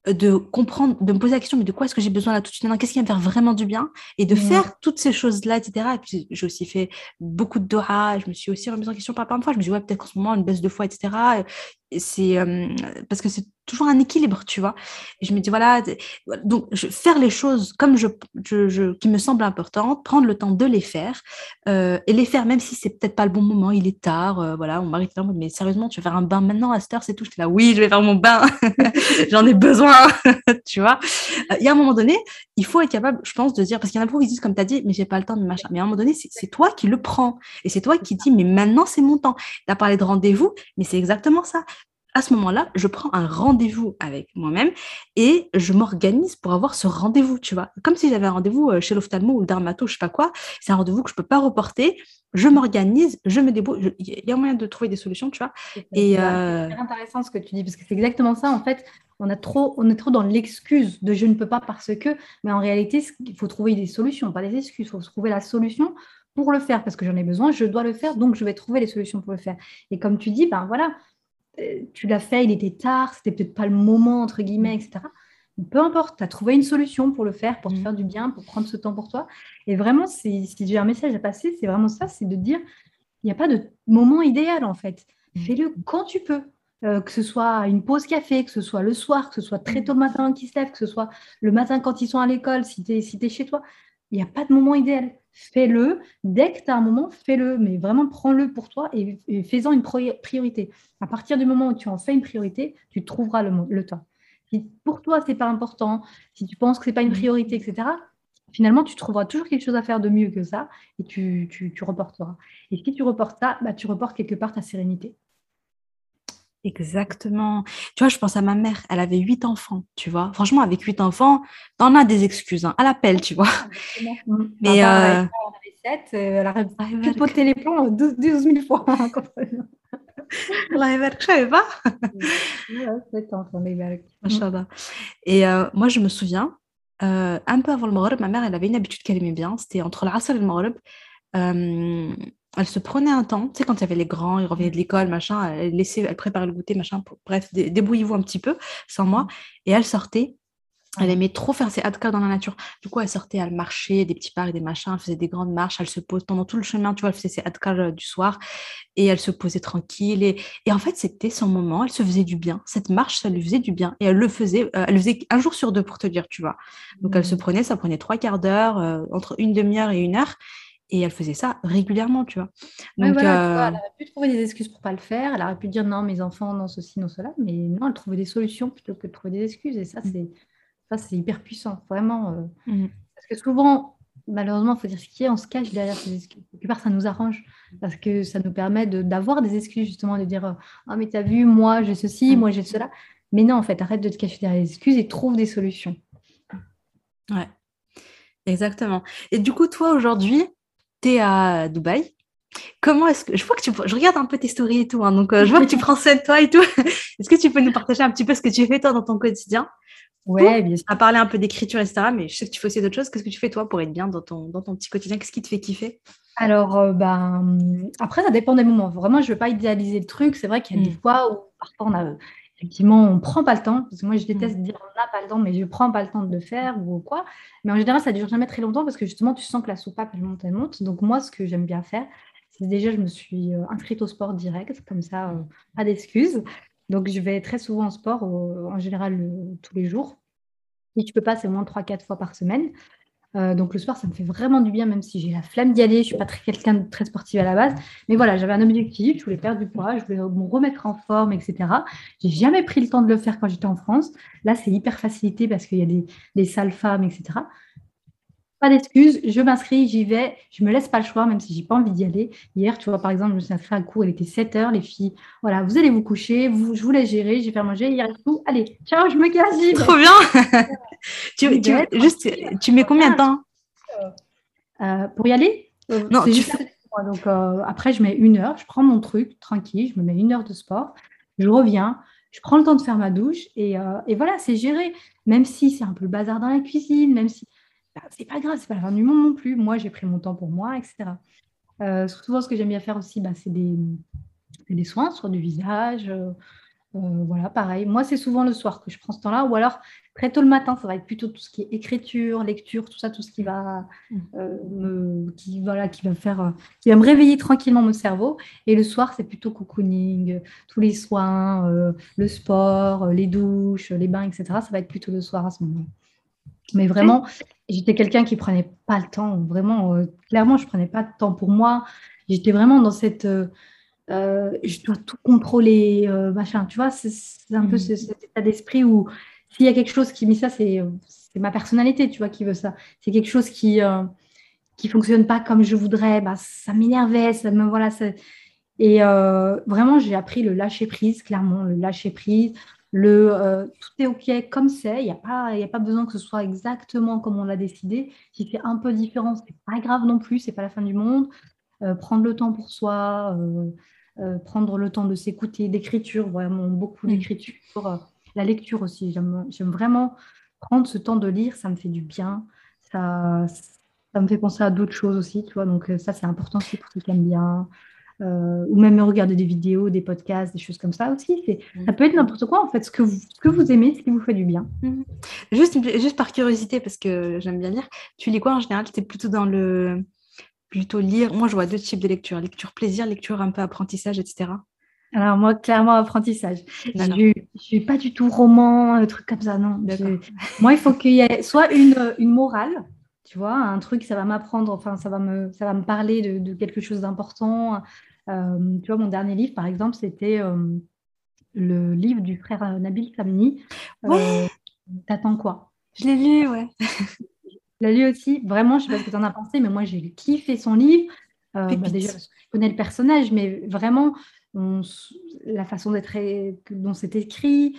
de comprendre, de me poser la question, mais de quoi est-ce que j'ai besoin là tout de suite Qu'est-ce qui va me faire vraiment du bien? Et de faire toutes ces choses-là, etc. Et puis, j'ai aussi fait beaucoup de doha. Je me suis aussi remise en question par rapport à fois. Je me dis, ouais, peut-être qu'en ce moment, une baisse de foi, etc. C'est euh, parce que c'est toujours un équilibre, tu vois. Et je me dis, voilà, donc je, faire les choses comme je, je, qui me semblent importantes, prendre le temps de les faire, euh, et les faire même si c'est peut-être pas le bon moment, il est tard, euh, voilà, était en mode, mais sérieusement, tu vas faire un bain maintenant à cette heure, c'est tout? J'étais là, oui, je vais faire mon bain, j'en ai besoin, tu vois. Il y a un moment donné, il faut être capable, je pense, de dire, parce qu'il y en a beaucoup qui disent, comme tu as dit, mais j'ai pas le temps de machin. Mais à un moment donné, c'est toi qui le prends, et c'est toi qui dis, mais maintenant, c'est mon temps. Tu as parlé de rendez-vous, mais c'est exactement ça à ce moment-là, je prends un rendez-vous avec moi-même et je m'organise pour avoir ce rendez-vous, tu vois. Comme si j'avais un rendez-vous euh, chez l'ophtalmo ou le dermato, je sais pas quoi. C'est un rendez-vous que je peux pas reporter. Je m'organise, je me débrouille. Il y a moyen de trouver des solutions, tu vois. Et euh, c'est intéressant ce que tu dis parce que c'est exactement ça. En fait, on a trop, on est trop dans l'excuse de je ne peux pas parce que, mais en réalité, il faut trouver des solutions, pas des excuses. Il faut trouver la solution pour le faire parce que j'en ai besoin, je dois le faire, donc je vais trouver les solutions pour le faire. Et comme tu dis, ben voilà, tu l'as fait, il était tard, c'était peut-être pas le moment, entre guillemets, etc. peu importe, tu as trouvé une solution pour le faire, pour te mm. faire du bien, pour prendre ce temps pour toi. Et vraiment, si j'ai un message à passer, c'est vraiment ça, c'est de dire, il n'y a pas de moment idéal en fait. Mm. Fais-le quand tu peux. Euh, que ce soit une pause café, que ce soit le soir, que ce soit très tôt le matin qui se lève, que ce soit le matin quand ils sont à l'école, si tu es, si es chez toi. Il n'y a pas de moment idéal fais-le. Dès que tu as un moment, fais-le, mais vraiment prends-le pour toi et, fais-en une priorité. À partir du moment où tu en fais une priorité, tu trouveras le, temps. Si pour toi, ce n'est pas important, si tu penses que ce n'est pas une mmh. priorité, etc., finalement, tu trouveras toujours quelque chose à faire de mieux que ça et tu, tu, reporteras. Et si tu reportes ça, bah, tu reportes quelque part ta sérénité. Exactement. Tu vois, je pense à ma mère, elle avait huit enfants, tu vois. Franchement, avec huit enfants, t'en as des excuses, hein, à l'appel, tu vois. Mais euh... elle elle a pipoté les plombs 12 000 fois. pas. Et euh, moi, je me souviens, euh, un peu avant le Maghreb, ma mère, elle avait une habitude qu'elle aimait bien, c'était entre l'Asr et le Maghreb. Euh, elle se prenait un temps, tu sais, quand il y avait les grands, ils revenaient de l'école, machin, elle laissait, elle préparait le goûter, machin, bref, débrouillez-vous un petit peu, sans moi. Et elle sortait, elle aimait trop faire ses adkas dans la nature. Du coup, elle sortait, elle marchait, des petits pas et des machins, elle faisait des grandes marches, elle se pose pendant tout le chemin, tu vois, elle faisait ses adkas euh, du soir et elle se posait tranquille. Et, et en fait, c'était son moment, elle se faisait du bien. Cette marche, ça lui faisait du bien. Et elle le faisait, euh, elle le faisait un jour sur deux pour te dire, tu vois. Donc, elle se mmh. prenait, ça prenait trois quarts d'heure, euh, entre une demi-heure et une heure. Et elle faisait ça régulièrement, tu vois. Donc, elle aurait pu trouver des excuses pour pas le faire. Elle aurait pu dire non, mes enfants, non, ceci, non, cela. Mais non, elle trouvait des solutions plutôt que de trouver des excuses. Et ça, mmh. c'est c'est hyper puissant, vraiment. Euh. Mhm. Parce que souvent, malheureusement, il faut dire ce qui est, on se cache derrière ces excuses. Quelque part, ça nous arrange parce que ça nous permet d'avoir des excuses, justement, de dire Ah, mais tu as vu, moi, j'ai ceci, mhm. moi, j'ai cela. Mais non, en fait, arrête de te cacher derrière les excuses et trouve des solutions. Ouais, exactement. Et du coup, toi, aujourd'hui, tu es à Dubaï. Comment est-ce que je vois que tu je regarde un peu tes stories et tout hein, donc euh, je vois que tu prends soin de toi et tout est-ce que tu peux nous partager un petit peu ce que tu fais toi dans ton quotidien? Ouais, bien sûr. À parler un peu d'écriture, etc. Mais je sais que tu fais aussi d'autres choses. Qu'est-ce que tu fais, toi, pour être bien dans ton, dans ton petit quotidien? Qu'est-ce qui te fait kiffer? Alors, euh, ben, après, ça dépend des moments. Vraiment, je ne veux pas idéaliser le truc. C'est vrai qu'il y a des mm. fois où, parfois, on a, effectivement, on ne prend pas le temps. Parce que moi, je déteste mm. dire on n'a pas le temps, mais je ne prends pas le temps de le faire ou quoi. Mais en général, ça ne dure jamais très longtemps parce que justement, tu sens que la soupape, elle monte, elle monte. Donc, moi, ce que j'aime bien faire, c'est déjà, je me suis euh, inscrite au sport direct. Comme ça, euh, pas d'excuses. Donc, je vais très souvent au sport, en général, tous les jours. Si tu peux pas, c'est au moins 3-4 fois par semaine. Euh, donc le sport, ça me fait vraiment du bien, même si j'ai la flemme d'y aller. Je suis pas très, quelqu'un de très sportif à la base. Mais voilà, j'avais un objectif, je voulais perdre du poids, je voulais me remettre en forme, etc. J'ai jamais pris le temps de le faire quand j'étais en France. Là, c'est hyper facilité parce qu'il y a des, des salles femmes, etc pas d'excuses, je m'inscris, j'y vais, je me laisse pas le choix, même si j'ai pas envie d'y aller. Hier, tu vois, par exemple, je me suis inscrite à un cours, il était 7 heures, les filles, voilà, vous allez vous coucher, vous, je vous laisse gérer, j'ai fait manger, hier et tout, allez, ciao, je me casse. Trop bien. Tu, tu, juste, tu mets combien de temps? Euh, Pour y aller? euh, Non, tu Donc, euh, après, je mets une heure, je prends mon truc, tranquille, je me mets une heure de sport, je reviens, je prends le temps de faire ma douche, et, et voilà, c'est géré, même si c'est un peu le bazar dans la cuisine, même si bah, c'est pas grave, c'est pas la fin du monde non plus. Moi, j'ai pris mon temps pour moi, etc. Euh, souvent, ce que j'aime bien faire aussi, bah, c'est des, des, soins, soit du visage. Euh, euh, voilà, pareil. Moi, c'est souvent le soir que je prends ce temps-là, ou alors très tôt le matin, ça va être plutôt tout ce qui est écriture, lecture, tout ça, tout ce qui va, mmh. me, qui, voilà, qui va faire, qui va me réveiller tranquillement mon cerveau. Et le soir, c'est plutôt cocooning, tous les soins, le sport, les douches, les bains, etc. Ça va être plutôt le soir à ce moment-là. Mais vraiment, j'étais quelqu'un qui prenait pas le temps. Vraiment, euh, clairement, je prenais pas de temps pour moi. J'étais vraiment dans cette. Euh, euh, je dois tout contrôler, machin. Tu vois, c'est un peu mmh. cet état d'esprit où s'il y a quelque chose qui. Mais ça, c'est ma personnalité, tu vois, qui veut ça. C'est quelque chose qui qui fonctionne pas comme je voudrais. Bah, ça m'énervait. Ça me. Voilà. Ça... Et vraiment, j'ai appris le lâcher prise, clairement, le lâcher prise le euh, tout est OK comme c'est, il n'y a, pas, a pas besoin que ce soit exactement comme on l'a décidé. Si c'est un peu différent, c'est pas grave non plus, c'est pas la fin du monde. Euh, prendre le temps pour soi, euh, prendre le temps de s'écouter, d'écriture, vraiment beaucoup mm. d'écriture. La lecture aussi, j'aime vraiment prendre ce temps de lire, ça me fait du bien. Ça, ça me fait penser à d'autres choses aussi, tu vois. Donc ça, c'est important aussi pour ceux qui aiment bien. Euh, ou même regarder des vidéos, des podcasts, des choses comme ça aussi. Ça peut être n'importe quoi, en fait, ce que, vous, ce que vous aimez, ce qui vous fait du bien. Mm. Juste, juste par curiosité, parce que j'aime bien lire, tu lis quoi en général? Tu es plutôt dans le. plutôt lire? Moi, je vois deux types de lecture lecture plaisir, lecture un peu apprentissage, etc. Alors, moi, clairement, apprentissage. Je ne suis pas du tout roman, un truc comme ça, non. Moi, il faut qu'il y ait soit une, une morale, tu vois, un truc, ça va m'apprendre, enfin, ça va me, ça va me parler de, de quelque chose d'important, euh, tu vois, mon dernier livre, par exemple, c'était euh, le livre du frère euh, Nabil Samni. Ouais. T'attends quoi? Je l'ai lu, ouais. je l'ai lu aussi. Vraiment, je sais pas ce que tu en as pensé, mais moi, j'ai kiffé son livre. Bah, déjà, je connais le personnage, mais vraiment, la façon d'être, dont c'est écrit.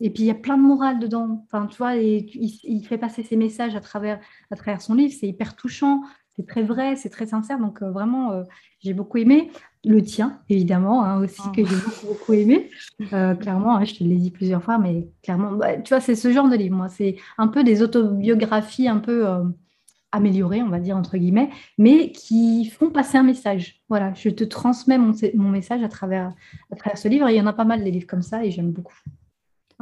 Et puis, il y a plein de morale dedans. Enfin, tu vois, et, il, il, fait passer ses messages à travers, à travers son livre. C'est hyper touchant c'est très vrai, c'est très sincère. Donc, euh, vraiment, euh, j'ai beaucoup aimé. Le tien, évidemment, hein, aussi, que j'ai beaucoup, beaucoup aimé. Euh, clairement, hein, je te l'ai dit plusieurs fois, mais clairement, bah, tu vois, c'est ce genre de livre, moi. C'est un peu des autobiographies, un peu améliorés, on va dire entre guillemets, mais qui font passer un message. Voilà, je te transmets mon, mon message à travers, à travers ce livre. Et il y en a pas mal des livres comme ça et j'aime beaucoup.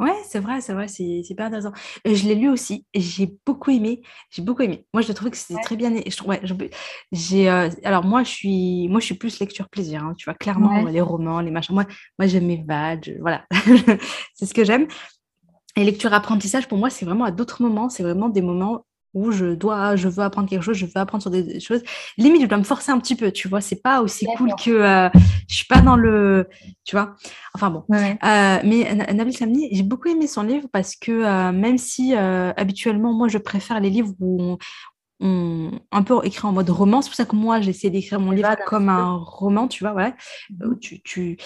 Ouais, c'est vrai, c'est vrai, c'est super intéressant. Je l'ai lu aussi, j'ai beaucoup aimé, j'ai beaucoup aimé. Moi, je trouve que c'était très bien. Je, ouais, j'ai, euh, alors moi, je suis, moi, je suis plus lecture plaisir. Hein, tu vois, clairement, les romans, les machins. Moi, moi, j'aime mes badges, voilà, c'est ce que j'aime. Et lecture apprentissage, pour moi, c'est vraiment à d'autres moments. C'est vraiment des moments où je dois, je veux apprendre quelque chose, je veux apprendre sur des choses. Limite, je dois me forcer un petit peu, tu vois. C'est pas aussi cool que euh, je suis pas dans le, tu vois. Enfin bon. Euh, mais Nabil Samni, j'ai beaucoup aimé son livre parce que euh, même si habituellement, moi, je préfère les livres où on, un peu écrit en mode roman. C'est pour ça que moi, j'essaie d'écrire mon livre comme un roman, tu vois, ouais. Mmh tu, tu,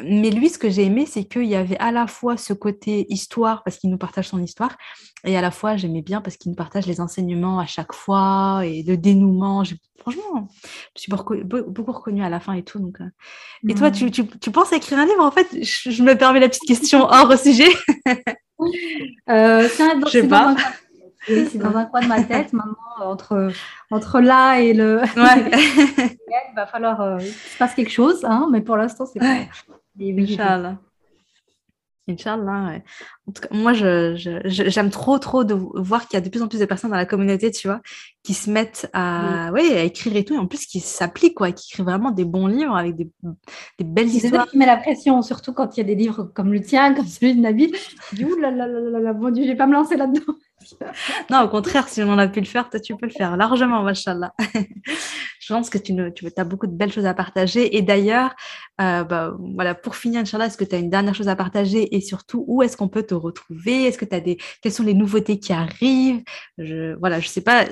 mais lui, ce que j'ai aimé, c'est qu'il y avait à la fois ce côté histoire, parce qu'il nous partage son histoire, et à la fois, j'aimais bien parce qu'il nous partage les enseignements à chaque fois et le dénouement. Franchement, je suis beaucoup reconnue à la fin et tout. Donc, euh. Et toi, tu, tu, tu, penses à écrire un livre? En fait, je, me permets la petite question hors sujet. euh, je sais pas. oui, c'est dans un coin de ma tête. Maintenant, entre, entre là et le. Ouais. il va falloir euh, qu'il se passe quelque chose, hein, mais pour l'instant, c'est pas. Inch'Allah. Inch'Allah, En tout cas, moi, j'aime je, trop, trop de voir qu'il y a de plus en plus de personnes dans la communauté, tu vois, qui se mettent à, oui. à écrire et tout, et en plus qui s'appliquent, quoi, qui écrivent vraiment des bons livres avec des, des belles histoires. qui met la pression, surtout quand il y a des livres comme le tien, comme celui de Nabil. Je dis, là là là là là, mon Dieu, je vais pas me lancer là-dedans. Non, au contraire, si on a pu le faire, toi, tu peux le faire largement, machallah. je pense que tu, as beaucoup de belles choses à partager. Et d'ailleurs, euh, bah, voilà, pour finir, Inch'Allah, est-ce que tu as une dernière chose à partager? Et surtout, où est-ce qu'on peut te retrouver? Est-ce que tu as des... Quelles sont les nouveautés qui arrivent? Je, Voilà, je ne sais, pas,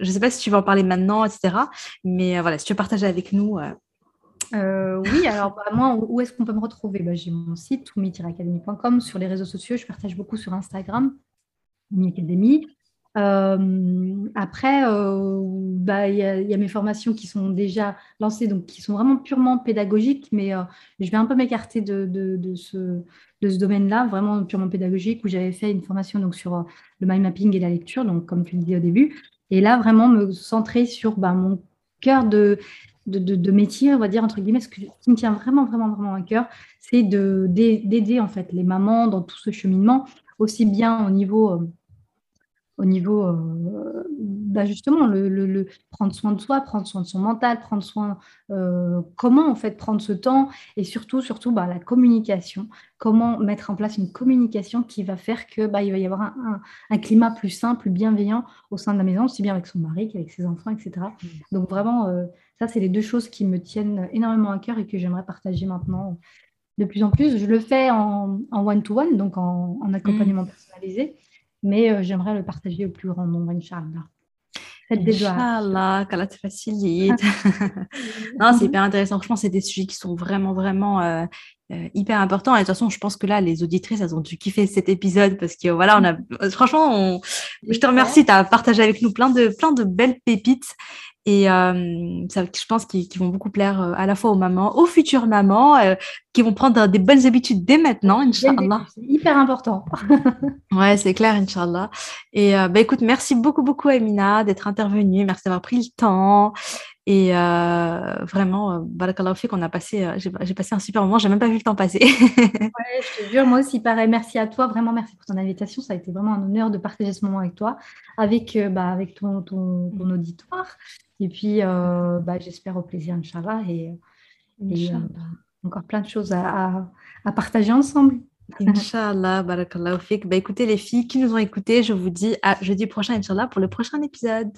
sais pas si tu vas en parler maintenant, etc. Mais euh, voilà, si tu veux partager avec nous. Euh. oui, alors bah, moi, où est-ce qu'on peut me retrouver? Bah, J'ai mon site, toumi-academy.com. Sur les réseaux sociaux, je partage beaucoup sur Instagram. Academy. Euh, après, euh, bah, il y, a mes formations qui sont déjà lancées, donc qui sont vraiment purement pédagogiques, mais euh, je vais un peu m'écarter de, de, ce, de ce domaine-là, vraiment purement pédagogique, où j'avais fait une formation donc, sur le mind mapping et la lecture, donc comme tu le dis au début. Et là, vraiment me centrer sur bah, mon cœur de, de, de, métier, on va dire, entre guillemets, ce, qui me tient vraiment, vraiment, vraiment à cœur, c'est d'aider en fait les mamans dans tout ce cheminement, aussi bien au niveau au niveau, euh, bah, justement, le, prendre soin de soi, prendre soin de son mental, prendre soin, euh, comment en fait prendre ce temps et surtout, surtout bah, la communication, comment mettre en place une communication qui va faire que bah, il va y avoir un, climat plus simple, plus bienveillant au sein de la maison, aussi bien avec son mari qu'avec ses enfants, etc. Mmh. Donc vraiment, euh, ça, c'est les deux choses qui me tiennent énormément à cœur et que j'aimerais partager maintenant de plus en plus. Je le fais en one-to-one, donc en, accompagnement mmh. personnalisé mais euh, j'aimerais le partager au plus grand nombre, Inch'Allah. Inch'Allah, qu'Allah te facilite. non, c'est hyper intéressant. Franchement, c'est des sujets qui sont vraiment, vraiment euh, euh, hyper importants. Et de toute façon, je pense que là, les auditrices, elles ont dû kiffer cet épisode parce que voilà, on a, franchement, je te remercie. Tu as partagé avec nous plein de, plein de belles pépites. Et euh, ça, je pense qu'ils vont beaucoup plaire euh, à la fois aux mamans, aux futures mamans, euh, qui vont prendre des bonnes habitudes dès maintenant, Inch'Allah. C'est hyper important. ouais, c'est clair, Inch'Allah. Et bah, écoute, merci beaucoup, beaucoup, Amina, d'être intervenue. Merci d'avoir pris le temps. Et euh, vraiment, Barakallahu fait qu'on a passé, j'ai passé un super moment, j'ai même pas vu le temps passer. ouais, je te jure, moi aussi, pareil, merci à toi, vraiment merci pour ton invitation, ça a été vraiment un honneur de partager ce moment avec toi, avec, bah, avec ton, ton, ton auditoire. Et puis, euh, bah, j'espère au plaisir, Inch'Allah. Et, et euh, encore plein de choses à, à, partager ensemble. Inch'Allah, barakallahu fik. Bah, écoutez, les filles qui nous ont écoutés, je vous dis à jeudi prochain, Inch'Allah, pour le prochain épisode.